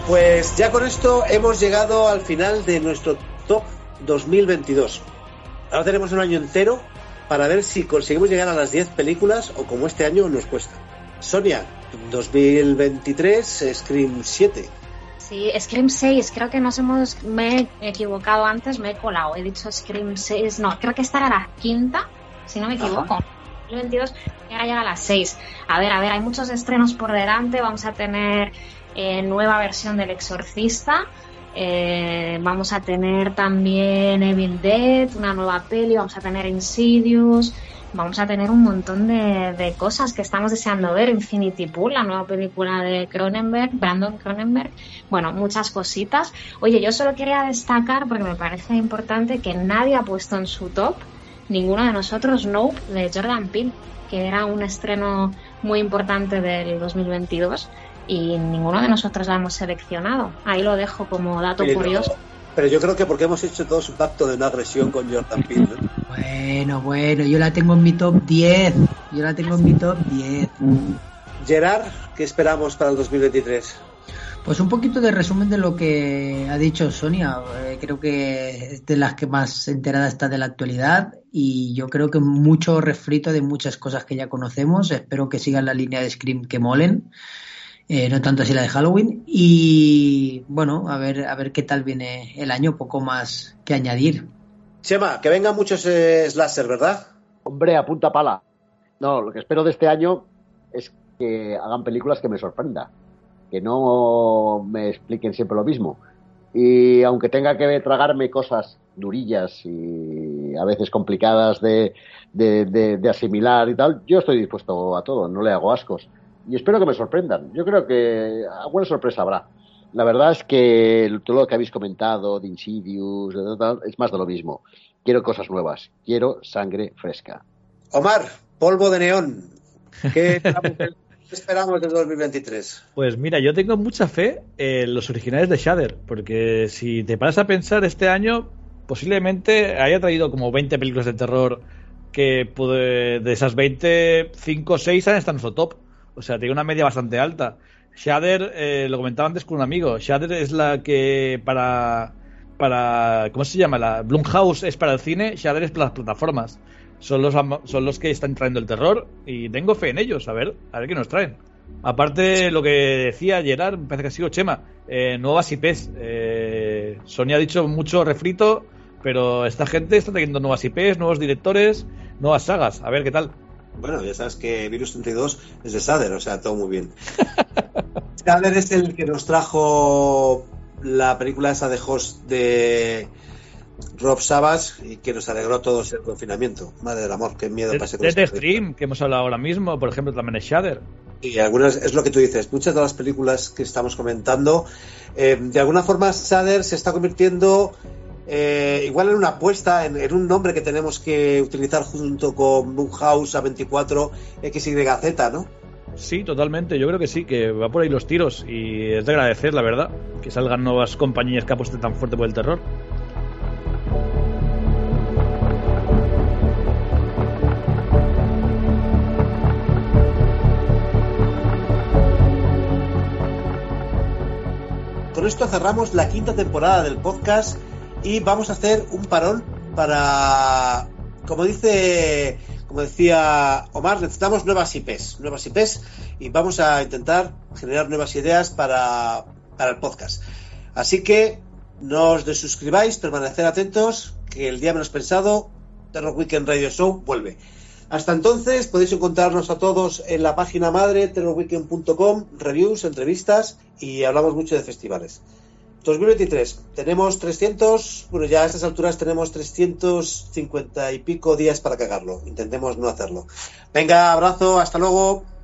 Pues ya con esto hemos llegado al final de nuestro top 2022. Ahora tenemos un año entero para ver si conseguimos llegar a las 10 películas o como este año nos cuesta. Sonia, 2023, Scream 7. Sí, Scream 6, creo que nos hemos, me he equivocado antes, me he colado, he dicho Scream 6, no, creo que esta era la quinta, si no me equivoco. 2022 y ahora llega a las 6. A ver, a ver, hay muchos estrenos por delante, vamos a tener eh, nueva versión del Exorcista, eh, vamos a tener también Evil Dead, una nueva peli, vamos a tener Insidious, vamos a tener un montón de, cosas que estamos deseando ver. Infinity Pool, la nueva película de Cronenberg, Brandon Cronenberg. Bueno, muchas cositas. Oye, yo solo quería destacar, porque me parece importante, que nadie ha puesto en su top, ninguno de nosotros, Nope, de Jordan Peele, que era un estreno muy importante del 2022 y ninguno de nosotros la hemos seleccionado. Ahí lo dejo como dato Pero- curioso. Pero yo creo que porque hemos hecho todos un pacto de no agresión con Jordan Peele. ¿no? Bueno, bueno, yo la tengo en mi top 10. Yo la tengo en mi top 10. Gerard, ¿qué esperamos para el 2023? Pues un poquito de resumen de lo que ha dicho Sonia. Eh, creo que es de las que más enterada está de la actualidad y yo creo que mucho refrito de muchas cosas que ya conocemos. Espero que sigan la línea de Scream que molen. Eh, no tanto así la de Halloween. Y bueno, a ver, a ver qué tal viene el año, poco más que añadir. Chema, que vengan muchos eh, slasher, ¿verdad? Hombre, a punta pala. No, lo que espero de este año es que hagan películas que me sorprenda. Que no me expliquen siempre lo mismo. Y aunque tenga que tragarme cosas durillas y a veces complicadas de, de, de- de asimilar y tal, yo estoy dispuesto a todo, no le hago ascos. Y espero que me sorprendan. Yo creo que alguna sorpresa habrá. La verdad es que todo lo que habéis comentado de Insidious de tal, es más de lo mismo. Quiero cosas nuevas, quiero sangre fresca. Omar, polvo de neón. ¿Qué <laughs> esperamos del- qué esperamos del 2023? Pues mira, yo tengo mucha fe en los originales de Shudder, porque si te paras a pensar este año, posiblemente haya traído como 20 películas de terror que pude- de esas 20, 5 o 6 han estado en nuestro top. O sea, tiene una media bastante alta. Shudder, eh, lo comentaba antes con un amigo, Shudder es la que para, para, ¿cómo se llama? La Blumhouse es para el cine, Shudder es para las plataformas. Son los, son los que están trayendo el terror y tengo fe en ellos, a ver, a ver qué nos traen. Aparte, lo que decía Gerard, me parece que ha sido Chema, eh, nuevas IPs. Eh, Sonia ha dicho mucho refrito, pero esta gente está trayendo nuevas IPs, nuevos directores, nuevas sagas. A ver qué tal. Bueno, ya sabes que Virus 32 es de Sader, o sea, todo muy bien. <laughs> Sader es el que nos trajo la película esa de Host de Rob Savage y que nos alegró a todos el confinamiento. Madre del amor, qué miedo pasé con Desde. Stream, que hemos hablado ahora mismo, por ejemplo, también es Shader. Y algunas, es lo que tú dices, muchas de las películas que estamos comentando, eh, de alguna forma Sader se está convirtiendo eh, igual en una apuesta, en, en un nombre que tenemos que utilizar junto con Blumhouse A24 XYZ, ¿no? Sí, totalmente. Yo creo que sí, que va por ahí los tiros y es de agradecer, la verdad, que salgan nuevas compañías que apuesten tan fuerte por el terror. Con esto cerramos la quinta temporada del podcast y vamos a hacer un parón para, como dice, como decía Omar, necesitamos nuevas IPs, nuevas IPs y vamos a intentar generar nuevas ideas para, para el podcast. Así que no os desuscribáis, permanecer atentos, que el día menos pensado, Terror Weekend Radio Show vuelve. Hasta entonces podéis encontrarnos a todos en la página madre terrorweekend.com, reviews, entrevistas y hablamos mucho de festivales. 2023, tenemos 300, bueno ya a estas alturas tenemos 350 y pico días para cagarlo. Intentemos no hacerlo. Venga, abrazo, hasta luego.